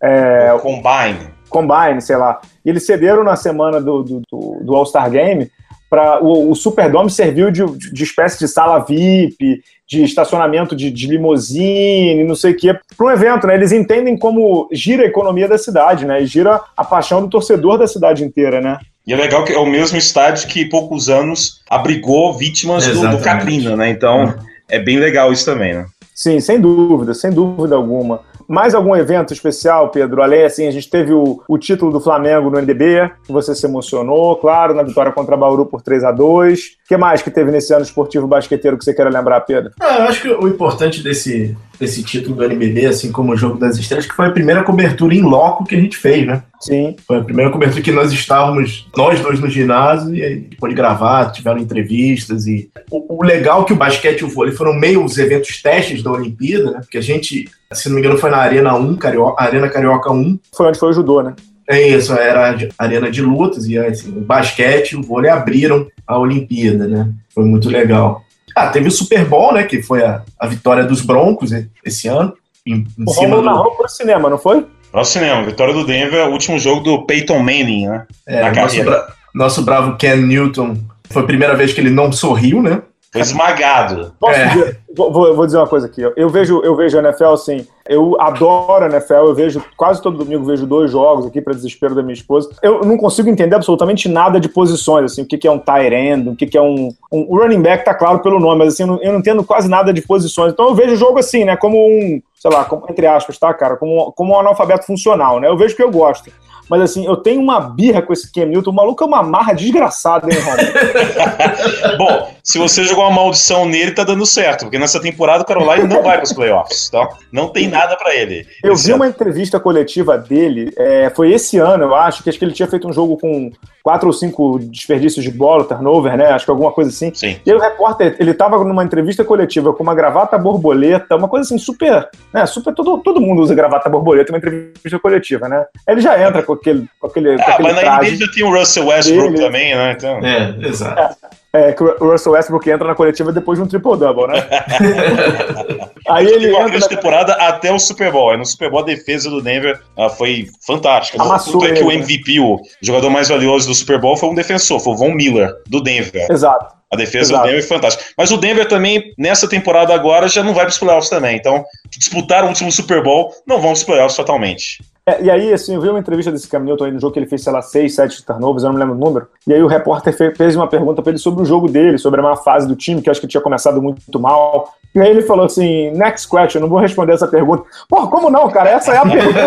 É, o Combine. Combine, sei lá. E eles cederam na semana do, do, do All-Star Game para o, o Superdome serviu de, de espécie de sala VIP, de estacionamento de, de limusine, não sei o quê, para um evento, né? Eles entendem como gira a economia da cidade, né? E gira a paixão do torcedor da cidade inteira, né? E é legal que é o mesmo estádio que poucos anos abrigou vítimas do, do Katrina, né? Então é bem legal isso também, né? Sim, sem dúvida, sem dúvida alguma. Mais algum evento especial, Pedro? Além, assim, a gente teve o, o título do Flamengo no NDB, que você se emocionou, claro, na vitória contra Bauru por 3 a 2 O que mais que teve nesse ano esportivo basqueteiro que você queira lembrar, Pedro? Ah, eu acho que o importante desse, desse título do NBB, assim como o Jogo das Estrelas, que foi a primeira cobertura em loco que a gente fez, né? Sim. Foi a primeira cobertura que nós estávamos, nós dois no ginásio, e aí pôde gravar, tiveram entrevistas. e O, o legal é que o basquete e o vôlei foram meio os eventos testes da Olimpíada, né? Porque a gente, se não me engano, foi na Arena 1, Carioca, Arena Carioca 1. Foi onde foi o judô, né? É isso, era a arena de lutas, e assim, o basquete e o vôlei abriram a Olimpíada, né? Foi muito legal. Ah, teve o Super Bowl, né? Que foi a, a vitória dos Broncos esse ano. Em, em O cima do, narrou pro cinema, não foi? Nosso cinema, vitória do Denver, último jogo do Peyton Manning, né? é, na nosso, bra- nosso bravo Ken Newton. Foi a primeira vez que ele não sorriu, né? Foi esmagado. Posso É. dizer- vou, vou- dizer uma coisa aqui. Eu vejo, eu vejo a NFL assim. Eu adoro a NFL. Eu vejo quase todo domingo vejo dois jogos aqui para desespero da minha esposa. Eu não consigo entender absolutamente nada de posições, assim, o que, que é um tight end, o que, que é um, um o running back, tá claro pelo nome, mas assim, eu não, eu não entendo quase nada de posições. Então eu vejo o jogo assim, né, como um, sei lá, como- entre aspas, tá, cara, como, como um analfabeto funcional, né? Eu vejo que eu gosto. Mas assim, eu tenho uma birra com esse Newton. O maluco é uma marra desgraçada, hein, Romulo? Bom, se você jogou uma maldição nele, tá dando certo, porque nessa temporada o Carolina não vai para os playoffs, então não tem nada para ele. Eu vi ano. uma entrevista coletiva dele, é, foi esse ano, eu acho, que acho que ele tinha feito um jogo com quatro ou cinco desperdícios de bola, turnover, né? Acho que alguma coisa assim. Sim. E o repórter, ele tava numa entrevista coletiva com uma gravata borboleta, uma coisa assim super, né? Super, todo, todo mundo usa gravata borboleta numa entrevista coletiva, né? Aí Ele já entra com aquele, com aquele, com Ah, aquele mas na traje. NBA já tem o Russell Westbrook Dele. também, né? Então, É, exato. É, que o Russell Westbrook entra na coletiva depois de um triple-double, né? aí ele Ele entra... essa temporada até o Super Bowl. Aí no Super Bowl a defesa do Denver ah, foi fantástica. Amassou Tanto é que o? MVP, o jogador mais valioso do Super Bowl, foi um defensor, foi o Von Miller, do Denver. Exato. A defesa Exato. do Denver foi fantástica. Mas o Denver também, nessa temporada agora, já não vai para os playoffs também. Então, disputar o último Super Bowl, não vão para os playoffs totalmente. É, e aí, assim, eu vi uma entrevista desse Cam Newton aí no jogo que ele fez, sei lá, seis, sete turnovers, eu não me lembro o número. E aí o repórter fe- fez uma pergunta pra ele sobre o jogo dele, sobre a má fase do time, que eu acho que tinha começado muito mal. E aí ele falou assim, next question, eu não vou responder essa pergunta. Pô, como não, cara? Essa é a pergunta.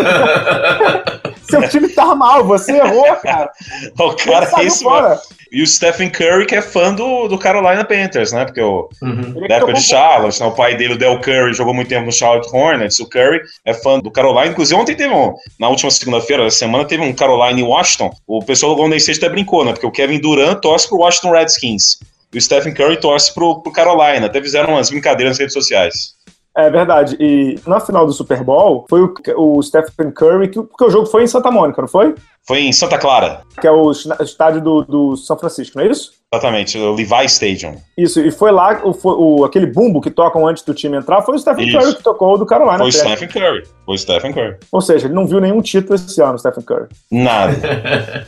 Seu time tá mal, você errou, cara. O cara é isso, fora. mano. E o Stephen Curry, que é fã do, do Carolina Panthers, né? Porque o, Uhum. Da época de Charlotte, né? o pai dele, o Del Curry, jogou muito tempo no Charlotte Hornets. O Curry é fã do Carolina. Inclusive, ontem teve um, na última segunda-feira da semana, teve um Carolina e Washington. O pessoal do Golden State até brincou, né? Porque o Kevin Durant torce pro Washington Redskins. E o Stephen Curry torce pro, pro Carolina. Até fizeram umas brincadeiras nas redes sociais. É verdade. E na final do Super Bowl, foi o, o Stephen Curry, que, porque o jogo foi em Santa Mônica, não foi? Foi em Santa Clara, Que é o estádio do, do São Francisco, não é isso? Exatamente, o Levi Stadium. Isso, e foi lá, o, o- aquele bumbo que tocam antes do time entrar, foi o Stephen Isso. Curry que tocou do Carolina. Foi o. Stephen Curry. Foi o Stephen Curry. Ou seja, ele não viu nenhum título esse ano, Stephen Curry. Nada.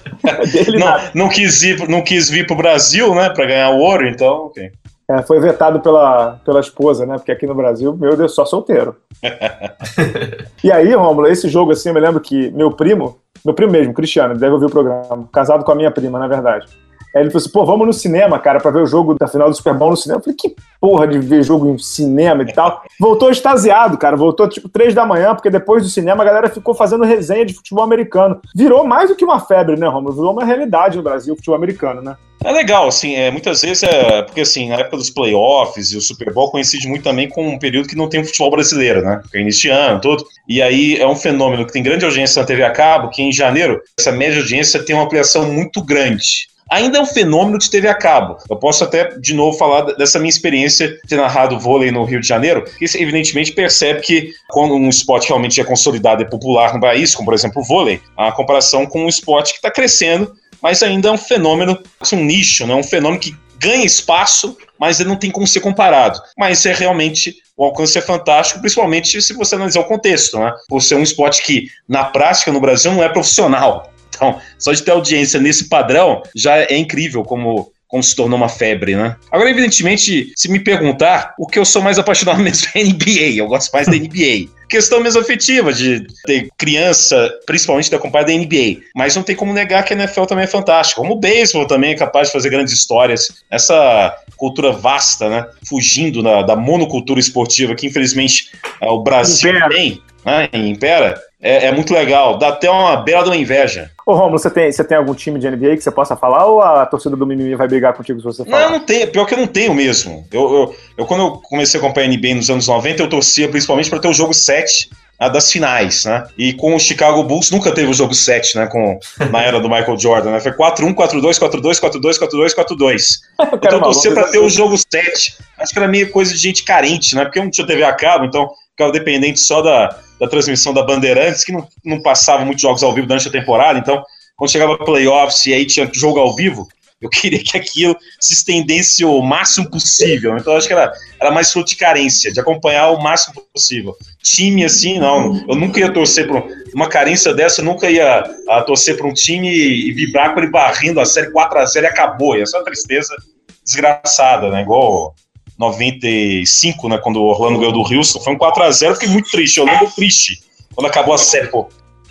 Não, nada. não, quis ir, não quis vir pro Brasil, né? Pra ganhar o ouro, então, ok. É, foi vetado pela, pela esposa, né? Porque aqui no Brasil, meu Deus, só solteiro. e aí, Rômulo, esse jogo assim, eu me lembro que meu primo, meu primo mesmo, Cristiano, deve ouvir o programa, casado com a minha prima, na verdade. Aí ele falou assim, pô, vamos no cinema, cara, pra ver o jogo da final do Super Bowl no cinema. Eu falei, que porra de ver jogo em cinema e tal. Voltou extasiado, cara. Voltou tipo três da manhã, porque depois do cinema a galera ficou fazendo resenha de futebol americano. Virou mais do que uma febre, né, Romulo? Virou uma realidade no Brasil, o futebol americano, né? É legal, assim, é, muitas vezes é. Porque assim, na época dos playoffs e o Super Bowl coincide muito também com um período que não tem futebol brasileiro, né? Que é início de ano, tudo. E aí é um fenômeno que tem grande audiência na TV a cabo, que em janeiro, essa média de audiência tem uma ampliação muito grande. Ainda é um fenômeno de TV a cabo. Eu posso até, de novo, falar dessa minha experiência de ter narrado vôlei no Rio de Janeiro, que evidentemente percebe que quando um esporte realmente é consolidado e popular no país, como por exemplo o vôlei, a comparação com um esporte que está crescendo, mas ainda é um fenômeno, assim, um nicho, né? um fenômeno que ganha espaço, mas ele não tem como ser comparado. Mas é realmente, o alcance é fantástico, principalmente se você analisar o contexto, né? Por ser um esporte que, na prática, no Brasil, não é profissional. Então, só de ter audiência nesse padrão já é incrível como como se tornou uma febre, né? Agora, evidentemente, se me perguntar, o que eu sou mais apaixonado mesmo é NBA. Eu gosto mais da NBA. Questão mesmo afetiva, de ter criança, principalmente de acompanhar da NBA. Mas não tem como negar que a NFL também é fantástica. Como o beisebol também é capaz de fazer grandes histórias. Essa cultura vasta, né? Fugindo da, da monocultura esportiva que, infelizmente, o Brasil Impera. tem, né? Impera. É, é, muito legal, dá até uma beira de uma inveja. Ô, Romulo, você tem, você tem algum time de NBA que você possa falar ou a torcida do Mimimi vai brigar contigo se você falar? Não, não tem, pior que eu não tenho mesmo. Eu, eu, eu quando eu comecei a acompanhar a NBA nos anos 90, eu torcia principalmente para ter o jogo 7 a das finais, né? E com o Chicago Bulls nunca teve o jogo 7, né? Com, na era do Michael Jordan, né? Foi 4-1, 4-2, 4-2, 4-2, 4-2, 4-2. Então eu torcia pra ter o jogo 7. Acho que era meio coisa de gente carente, né? Porque eu não tinha TV a cabo, então ficava dependente só da, da transmissão da Bandeirantes, que não, não passava muitos jogos ao vivo durante a temporada, então quando chegava playoffs e aí tinha jogo ao vivo, eu queria que aquilo se estendesse o máximo possível. Então, acho que era, era mais fruto de carência, de acompanhar o máximo possível. Time assim, não. Eu nunca ia torcer para uma carência dessa, eu nunca ia a, torcer para um time e, e, vibrar com ele barrindo a série 4x0 e acabou. E essa é uma tristeza desgraçada, né? Igual 95, né, quando o Orlando ganhou do Houston, foi um 4x0, fiquei muito triste, eu lembro triste, quando acabou a série, pô,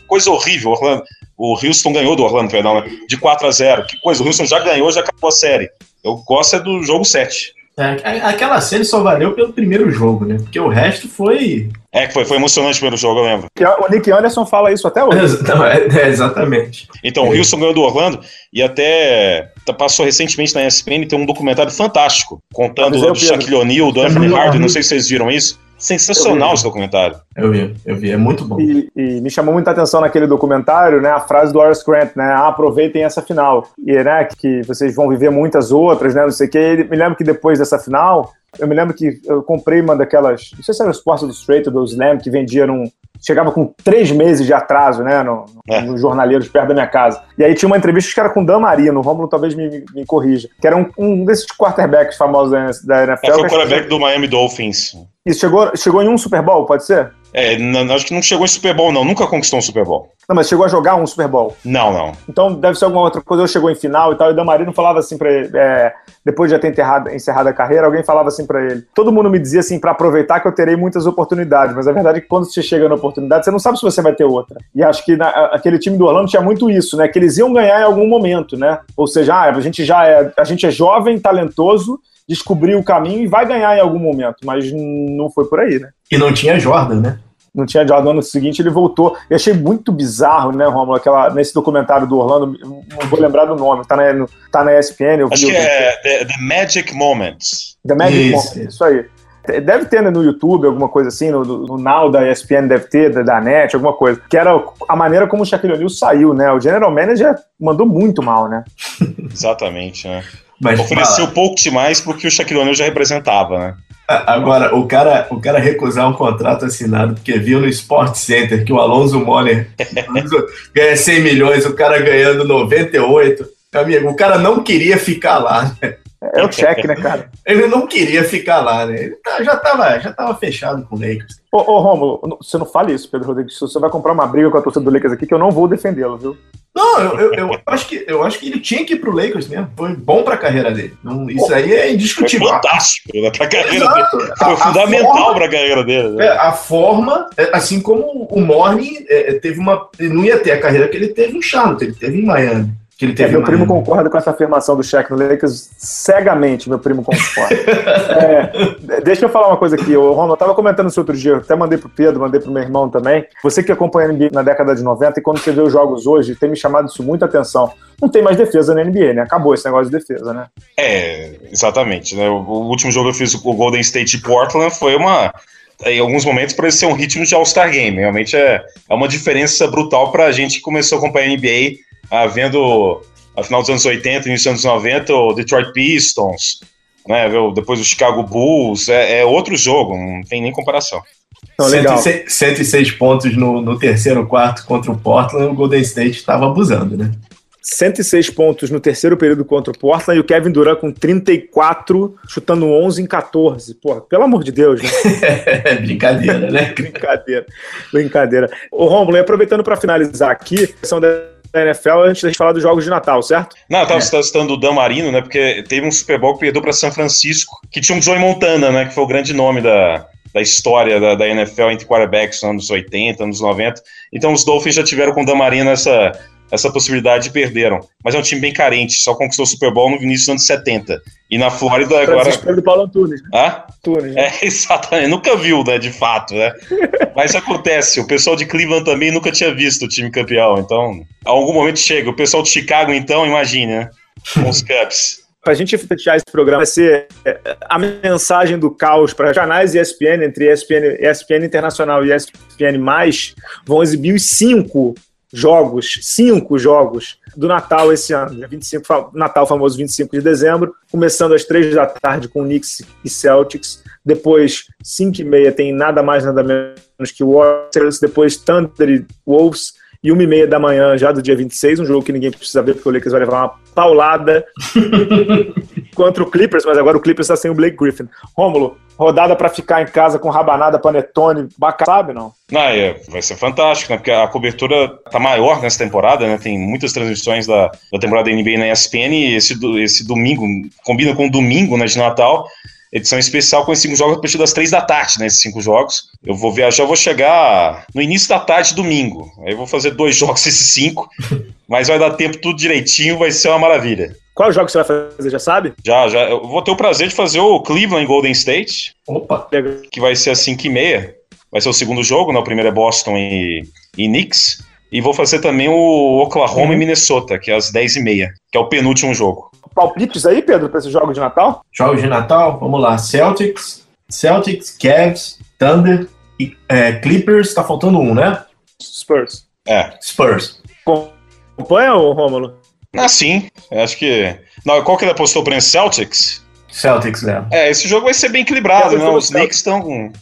coisa horrível, Orlando, o Houston ganhou do Orlando, perdão, né, de 4x0, que coisa, o Houston já ganhou, já acabou a série, eu gosto é do jogo 7. É, aquela série só valeu pelo primeiro jogo, né? Porque o resto foi. É, foi, foi emocionante o primeiro jogo, eu lembro. O Nick Anderson fala isso até hoje. Não, é, é, exatamente. Então, o Houston ganhou do Orlando e até passou recentemente na ESPN tem um documentário fantástico contando do Shaquille O'Neal, do Anthony Harding, não sei se vocês viram isso. Sensacional esse documentário. Eu vi, eu vi, é muito bom. E, e, me chamou muita atenção naquele documentário, né, a frase do Horace Grant, né, ah, aproveitem essa final. E, né, que vocês vão viver muitas outras, né, não sei o quê. me lembro que depois dessa final, eu me lembro que eu comprei uma daquelas, não sei se era o Sports do Straight ou do Slam, que vendia num, chegava com três meses de atraso, né, no, é. nos jornaleiros perto da minha casa. E aí tinha uma entrevista que era com Dan Marino, o Romulo talvez me, me corrija, que era um, um desses quarterbacks famosos da, da NFL. É, foi o quarterback do Miami Dolphins. Isso, chegou, chegou em um Super Bowl, pode ser? É, não, acho que não chegou em Super Bowl, não. Nunca conquistou um Super Bowl. Não, mas chegou a jogar um Super Bowl. Não, não. Então deve ser alguma outra coisa. Ou chegou em final e tal. E o Damarino falava assim pra ele, é, depois de já ter enterrado, encerrado a carreira, alguém falava assim para ele. Todo mundo me dizia assim, para aproveitar que eu terei muitas oportunidades. Mas a verdade é que quando você chega na oportunidade, você não sabe se você vai ter outra. E acho que na, aquele time do Orlando tinha muito isso, né? Que eles iam ganhar em algum momento, né? Ou seja, ah, a gente já é, a gente é jovem, talentoso descobrir o caminho e vai ganhar em algum momento, mas não foi por aí, né? E não tinha Jordan, né? Não tinha Jordan no ano seguinte, ele voltou. Eu achei muito bizarro, né, Romulo, aquela, nesse documentário do Orlando, não vou lembrar do nome, tá na, tá na ESPN. Eu Acho vi, que é The, The, Magic Moments. The Magic isso. Moments, isso aí. Deve ter né, no YouTube alguma coisa assim, no, no Now da ESPN deve ter, da, da NET, alguma coisa. Que era a maneira como o Shaquille O'Neal saiu, né? O General Manager mandou muito mal, né? Exatamente, né? Mas, Ofereceu fala. pouco demais porque o Shaquille O'Neal já representava, né? Agora, o cara, o cara recusar um contrato assinado porque viu no Sport Center que o Alonso Moller ganha 100 milhões, o cara ganhando 98. Amigo, o cara não queria ficar lá. Né? É o cheque, né, cara? Ele não queria ficar lá, né? Ele tá, já estava já tava fechado com o Lakers. Ô, ô Romulo, você não fale isso, Pedro Rodrigues. Você vai comprar uma briga com a torcida do Lakers aqui que eu não vou defendê-lo, viu? Não, eu, eu, eu, acho que, eu acho que ele tinha que ir pro Lakers mesmo. Foi bom pra carreira dele. Não, isso aí é indiscutível. Foi fantástico né, pra carreira Exato. dele. Foi a, fundamental a forma, pra carreira dele. Né? É, a forma, é, assim como o Morning é, teve uma. Ele não ia ter a carreira que ele teve em Charlotte, ele teve em Miami que ele teve. É, meu primo concorda com essa afirmação do Shaq no Lakers cegamente, meu primo concorda. é, deixa eu falar uma coisa aqui, o Ronald, eu estava comentando isso outro dia, até mandei pro Pedro, mandei pro meu irmão também. Você que acompanha a NBA na década de 90 e quando você vê os jogos hoje, tem me chamado isso muita atenção. Não tem mais defesa na NBA, né? Acabou esse negócio de defesa, né? É, exatamente. Né? O, o último jogo que eu fiz o Golden State e Portland foi uma em alguns momentos parecia um ritmo de All-Star Game. Realmente é, é uma diferença brutal para a gente que começou a acompanhar a NBA ah, vendo a final dos anos 80, início dos anos 90, o Detroit Pistons, né, depois o Chicago Bulls, é, é outro jogo, não tem nem comparação. Então, 106, 106 pontos no, no terceiro quarto contra o Portland, o Golden State estava abusando, né? 106 pontos no terceiro período contra o Portland e o Kevin Durant com 34, chutando 11 em 14. Porra, pelo amor de Deus, né? brincadeira, né? brincadeira, brincadeira. Ô, Romulo, e aproveitando para finalizar aqui, são da NFL antes da gente falar dos jogos de Natal, certo? Não, eu tava é. citando o Dan Marino, né? Porque teve um Super Bowl que perdeu para São Francisco, que tinha um Joey Montana, né? Que foi o grande nome da, da história da, da NFL entre quarterbacks nos anos 80, anos 90. Então os Dolphins já tiveram com o Dan Marino essa, essa possibilidade e perderam. Mas é um time bem carente, só conquistou o Super Bowl no início dos anos 70. E na Flórida agora. do Paulo Antunes. Né? Ah? Antunes, né? É, exatamente. Nunca viu, né, de fato, né? Mas acontece. O pessoal de Cleveland também nunca tinha visto o time campeão. Então, a algum momento chega. O pessoal de Chicago, então, imagine, né? Com os Cups. Para a gente fechar esse programa, vai ser é, a mensagem do caos para canais ESPN, entre ESPN, ESPN Internacional e ESPN+, vão exibir os cinco jogos, cinco jogos do Natal esse ano, dia 25, Natal famoso 25 de dezembro, começando às três da tarde com Knicks e Celtics, depois 5 e meia tem nada mais nada menos que Warriors, depois Thunder e Wolves, e uma e meia da manhã já do dia 26, um jogo que ninguém precisa ver porque o Lakers vai levar uma paulada contra o Clippers, mas agora o Clippers está sem o Blake Griffin. Rômulo, rodada para ficar em casa com rabanada, panetone, bacana, sabe não? Não, é, vai ser fantástico, né? Porque a cobertura tá maior nessa temporada, né? Tem muitas transmissões da, da temporada da NBA na ESPN e esse, esse domingo, combina com o domingo, né, de Natal, edição especial com esses cinco jogos a partir das três da tarde, né? Esses cinco jogos. Eu vou viajar, eu vou chegar no início da tarde, domingo. Aí eu vou fazer dois jogos, esses cinco. Mas vai dar tempo tudo direitinho, vai ser uma maravilha. Qual jogo você vai fazer, já sabe? Já, já. Eu vou ter o prazer de fazer o Cleveland Golden State. Opa! Que vai ser às 5 e meia. Vai ser o segundo jogo, né? O primeiro é Boston e, e Knicks. E vou fazer também o Oklahoma uhum. e Minnesota, que é às 10 e meia, que é o penúltimo jogo palpites aí, Pedro, para esses jogos de Natal? Jogos de Natal, vamos lá. Celtics, Celtics, Cavs, Thunder e é, Clippers, tá faltando um, né? Spurs. É. Spurs. Acompanha, Rômulo? Ah, sim. Acho que. Não, qual que ele apostou para Celtics? Celtics, né? É, esse jogo vai ser bem equilibrado, né? Os Knicks estão com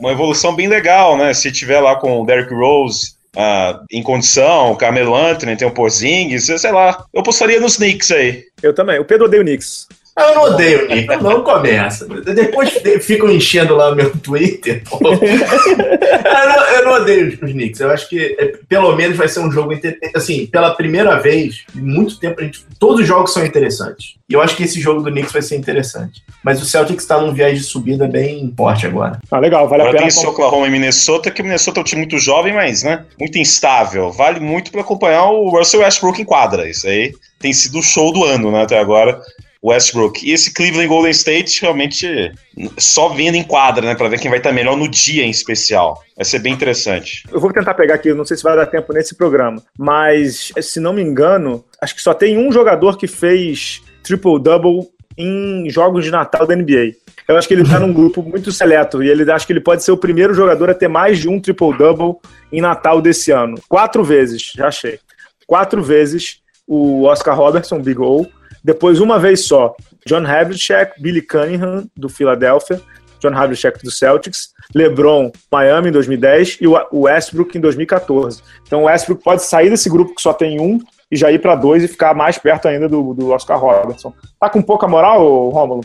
uma evolução bem legal, né? Se tiver lá com o Derrick Rose uh, em condição, o Carmelo Anthony, tem o Porzingis, sei lá. Eu apostaria nos Knicks aí. Eu também. O Pedro odeia o Knicks. Eu não odeio o Knicks, não começa. Depois ficam enchendo lá meu Twitter. eu, não, eu, odeio os Knicks. Eu acho que é, pelo menos vai ser um jogo assim, pela primeira vez, em muito tempo, a gente, todos os jogos são interessantes. E eu acho que esse jogo do Knicks vai ser interessante. Mas o Celtics está num viés de subida bem forte agora. Ah, legal, vale agora a pena. Tem esse Oklahoma e Minnesota, que o Minnesota é um time muito jovem, mas né, muito instável. Vale muito para acompanhar o Russell Westbrook em quadra. Isso aí tem sido o show do ano, né, até agora. Westbrook. E esse Cleveland Golden State realmente só vendo em quadra, né? Pra ver quem vai estar melhor no dia em especial. Vai ser bem interessante. Eu vou tentar pegar aqui, não sei se vai dar tempo nesse programa, mas se não me engano, acho que só tem um jogador que fez triple-double em jogos de Natal da NBA. Eu acho que ele está num grupo muito seleto e ele acho que ele pode ser o primeiro jogador a ter mais de um triple-double em Natal desse ano. Quatro vezes, já achei. Quatro vezes o Oscar Robertson, Big O, depois, uma vez só, John Havlicek, Billy Cunningham, do Philadelphia, John Havlicek do Celtics, LeBron, Miami em 2010 e o Westbrook em 2014. Então o Westbrook pode sair desse grupo que só tem um e já ir para dois e ficar mais perto ainda do, do Oscar Robertson. Tá com pouca moral, Rômulo?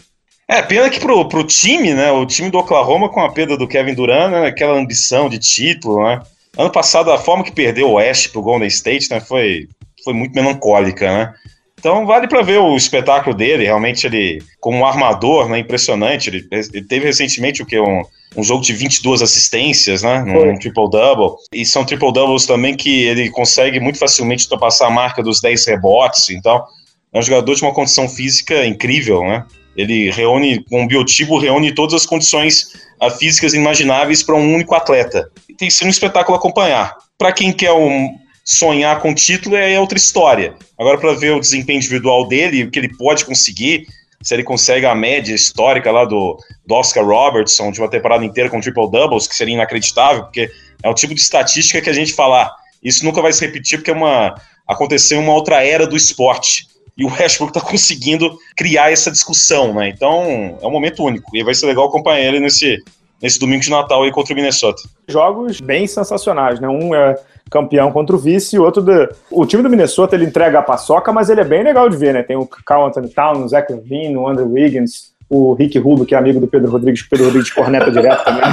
É, pena que pro, pro time, né, o time do Oklahoma com a perda do Kevin Durant, né, aquela ambição de título, né, ano passado a forma que perdeu o West pro Golden State, né, foi, foi muito melancólica, né, então vale para ver o espetáculo dele. Realmente ele, como um armador, né, impressionante. Ele, ele teve recentemente o que um, um jogo de 22 assistências, né, um triple-double. E são triple-doubles também que ele consegue muito facilmente ultrapassar a marca dos 10 rebotes. Então é um jogador de uma condição física incrível, né? Ele reúne, com um biotipo, reúne todas as condições ah, físicas imagináveis para um único atleta. E tem sido um espetáculo acompanhar. Para quem quer um, sonhar com título é outra história. Agora, para ver o desempenho individual dele, o que ele pode conseguir, se ele consegue a média histórica lá do, do Oscar Robertson, de uma temporada inteira com triple doubles, que seria inacreditável, porque é o tipo de estatística que a gente falar, isso nunca vai se repetir, porque é uma, aconteceu uma outra era do esporte. E o Westbrook está conseguindo criar essa discussão, né? Então, é um momento único. E vai ser legal acompanhar ele nesse, nesse domingo de Natal aí contra o Minnesota. Jogos bem sensacionais, né? Um é campeão contra o vice, e outro do... O time do Minnesota, ele entrega a paçoca, mas ele é bem legal de ver, né? Tem o Carl Anthony Towns, o Zach Levine, o Andrew Wiggins, o Rick Rubio, que é amigo do Pedro Rodrigues, o Pedro Rodrigues corneta direto também.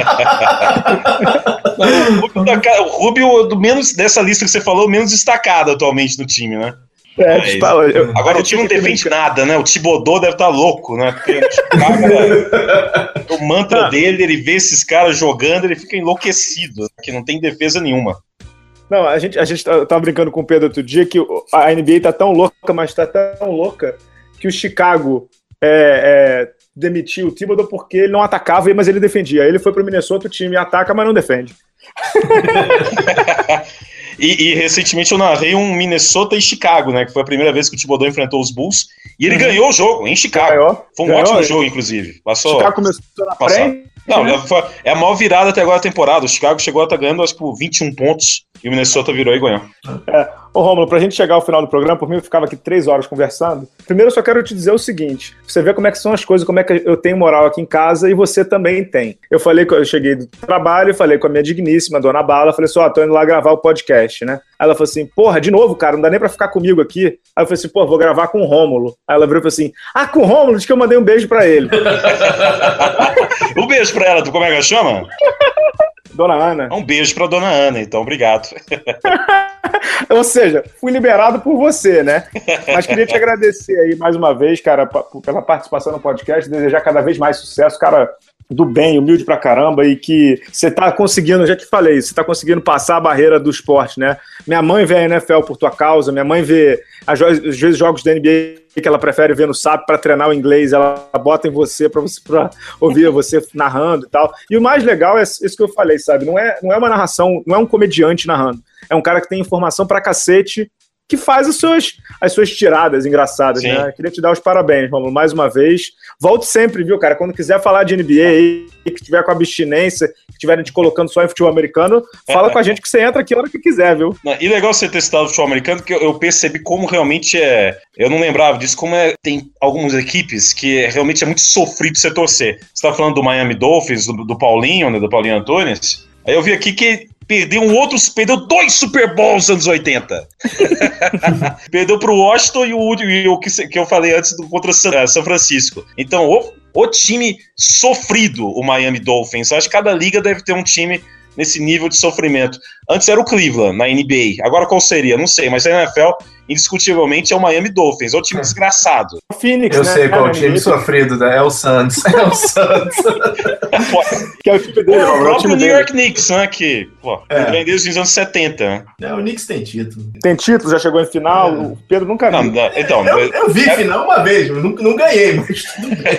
da, o Rubio, do menos dessa lista que você falou, menos destacado atualmente no time, né? É, tipo, eu, agora o time não defende nada, né? O Tibodô deve estar tá louco, né? Porque o, o mantra ah. dele, ele vê esses caras jogando, ele fica enlouquecido, né? que não tem defesa nenhuma. Não, a gente, a gente tava brincando com o Pedro outro dia que a NBA tá tão louca, mas tá tão louca que o Chicago é, é, demitiu o Thibodeau porque ele não atacava, mas ele defendia. Ele foi pro Minnesota, o time ataca, mas não defende. E, e, recentemente eu narrei um Minnesota e Chicago, né? Que foi a primeira vez que o Thibodeau enfrentou os Bulls. E ele uhum. ganhou o jogo em Chicago. Ganhou. Foi um ganhou. ótimo jogo, inclusive. Passou. Chicago começou na frente. Não, né? é a maior virada até agora da temporada. O Chicago chegou a estar ganhando, acho que por 21 pontos. E o Minnesota virou e ganhou. É. Ô, Romulo, pra gente chegar ao final do programa, por mim eu ficava aqui três horas conversando. Primeiro eu só quero te dizer o seguinte: você vê como é que são as coisas, como é que eu tenho moral aqui em casa e você também tem. Eu falei que eu cheguei do trabalho, falei com a minha digníssima, dona Bala, falei assim: ó, oh, tô indo lá gravar o podcast, né? Aí ela falou assim: porra, de novo, cara, não dá nem pra ficar comigo aqui. Aí eu falei assim: pô, vou gravar com o Rômulo. Aí ela virou e falou assim: ah, com o Rômulo, diz que eu mandei um beijo pra ele. um beijo pra ela, tu como é que ela chama? Dona Ana. Um beijo pra Dona Ana, então, obrigado. Ou seja, fui liberado por você, né? Mas queria te agradecer aí mais uma vez, cara, pela participação no podcast, desejar cada vez mais sucesso, cara do bem, humilde pra caramba e que você tá conseguindo, já te falei, você tá conseguindo passar a barreira do esporte, né? Minha mãe vê a NFL por tua causa, minha mãe vê às vezes jogos da NBA que ela prefere ver no SAP para treinar o inglês, ela bota em você para você pra ouvir você narrando e tal. E o mais legal é isso que eu falei, sabe? Não é, não é uma narração, não é um comediante narrando. É um cara que tem informação pra cacete que faz as suas, as suas tiradas engraçadas, Sim. né? Queria te dar os parabéns, Romulo, mais uma vez. Volte sempre, viu, cara? Quando quiser falar de NBA aí, que tiver com abstinência, que estiverem te colocando só em futebol americano, fala com a gente que você entra aqui a hora que quiser, viu? E legal você ter citado o futebol americano, porque eu percebi como realmente é. Eu não lembrava disso, como é, tem algumas equipes que realmente é muito sofrido você torcer. Você tá falando do Miami Dolphins, do, do Paulinho, né? Do Paulinho Antunes. Aí eu vi aqui que perdeu um outro, perdeu dois Super Bowls nos anos 80. perdeu para o Washington e o, e o que, que, eu falei antes do, contra São, São Francisco. Então, o, o time sofrido, o Miami Dolphins. Acho que cada liga deve ter um time nesse nível de sofrimento. Antes era o Cleveland, na NBA. Agora qual seria? Não sei, mas a NFL indiscutivelmente é o Miami Dolphins, é o time é. desgraçado. O Phoenix, Eu né? sei qual é, o time sofrido, né? é o Suns. É o Suns. que é o time dele. É o próprio New York Knicks, né? Que pô, é. vem desde os anos 70. Né? É, o Knicks tem título. Tem título, já chegou em final. É. O Pedro nunca viu. Não, então, eu, eu vi é... final uma vez, não, não ganhei, mas tudo bem.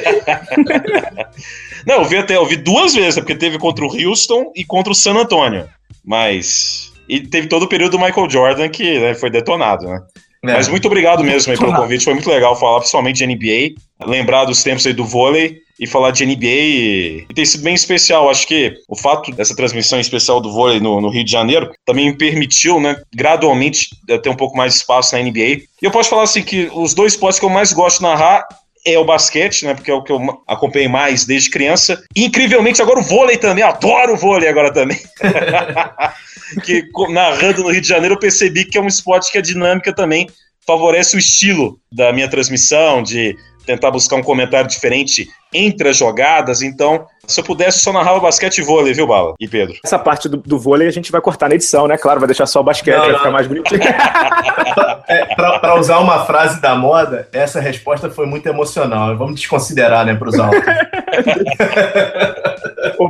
não, eu vi até, eu vi duas vezes, porque teve contra o Houston e contra o San Antonio. Mas e teve todo o período do Michael Jordan que né, foi detonado, né? É. Mas muito obrigado mesmo pelo convite, foi muito legal falar principalmente de NBA, lembrar dos tempos aí do vôlei e falar de NBA e, e tem sido bem especial. Acho que o fato dessa transmissão especial do vôlei no, no, Rio de Janeiro também me permitiu, né, gradualmente ter um pouco mais de espaço na NBA. E eu posso falar assim que os dois esportes que eu mais gosto de narrar é o basquete, né? Porque é o que eu acompanhei mais desde criança. E, incrivelmente, agora o vôlei também. Adoro o vôlei agora também. que narrando no Rio de Janeiro eu percebi que é um esporte que a dinâmica também favorece o estilo da minha transmissão, de tentar buscar um comentário diferente entre as jogadas. Então, se eu pudesse, só narrava basquete e vôlei, viu, Bala? E Pedro? Essa parte do, do vôlei a gente vai cortar na edição, né? Claro, vai deixar só o basquete, não, vai não. ficar mais bonitinho. é, para usar uma frase da moda, essa resposta foi muito emocional. Vamos desconsiderar, né, para usar.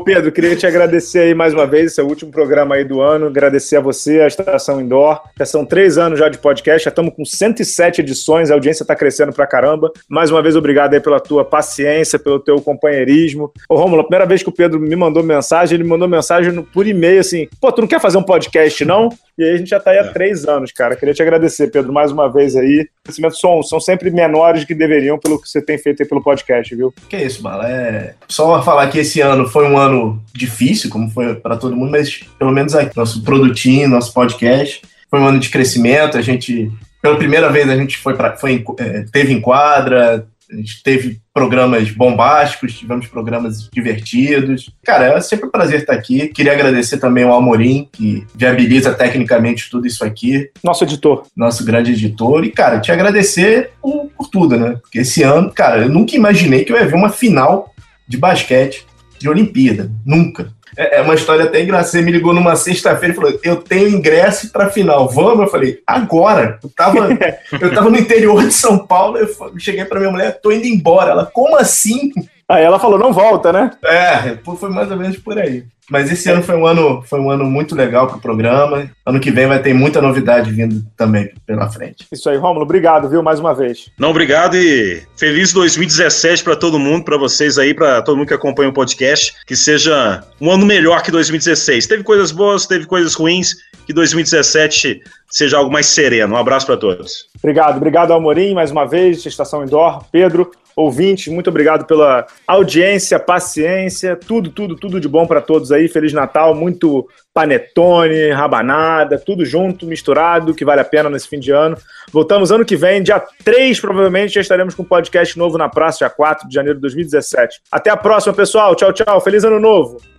Pedro, queria te agradecer aí mais uma vez, esse é o último programa aí do ano, agradecer a você, a Estação Indoor, já são três anos já de podcast, já estamos com 107 edições, a audiência está crescendo pra caramba. Mais uma vez, obrigado aí pela tua paciência, pelo teu companheirismo. Ô Rômulo, a primeira vez que o Pedro me mandou mensagem, ele me mandou mensagem por e-mail assim, pô, tu não quer fazer um podcast não? E aí a gente já está aí há é. três anos, cara. Queria te agradecer, Pedro, mais uma vez aí. Os crescimentos são, são sempre menores que deveriam pelo que você tem feito aí pelo podcast, viu? Que isso, Bala. É... Só falar que esse ano foi um ano difícil, como foi para todo mundo, mas pelo menos aqui, nosso produtinho, nosso podcast, foi um ano de crescimento. A gente, pela primeira vez, a gente foi, pra, foi é, teve em quadra, a gente teve programas bombásticos, tivemos programas divertidos. Cara, é sempre um prazer estar aqui. Queria agradecer também ao Amorim, que viabiliza tecnicamente tudo isso aqui. Nosso editor. Nosso grande editor. E, cara, te agradecer por, por tudo, né? Porque esse ano, cara, eu nunca imaginei que eu ia ver uma final de basquete de Olimpíada. Nunca. É, é uma história até engraçada. Você me ligou numa sexta-feira e falou: Eu tenho ingresso pra final. Vamos? Eu falei: Agora? Eu tava, eu tava no interior de São Paulo. Eu cheguei pra minha mulher: Tô indo embora. Ela, como assim? Aí ela falou: Não volta, né? É, foi mais ou menos por aí. Mas esse ano foi um ano, foi um ano muito legal para o programa. Ano que vem vai ter muita novidade vindo também pela frente. Isso aí, Rômulo. Obrigado, viu, mais uma vez. Não, obrigado e feliz 2017 para todo mundo, para vocês aí, para todo mundo que acompanha o podcast. Que seja um ano melhor que 2016. Teve coisas boas, teve coisas ruins. Que 2017 seja algo mais sereno. Um abraço para todos. Obrigado, obrigado Amorim mais uma vez, Estação Indoor. Pedro, ouvintes, muito obrigado pela audiência, paciência, tudo, tudo, tudo de bom para todos aí. Feliz Natal, muito panetone, rabanada, tudo junto, misturado, que vale a pena nesse fim de ano. Voltamos ano que vem, dia 3, provavelmente, já estaremos com um podcast novo na praça, dia 4 de janeiro de 2017. Até a próxima, pessoal. Tchau, tchau. Feliz ano novo.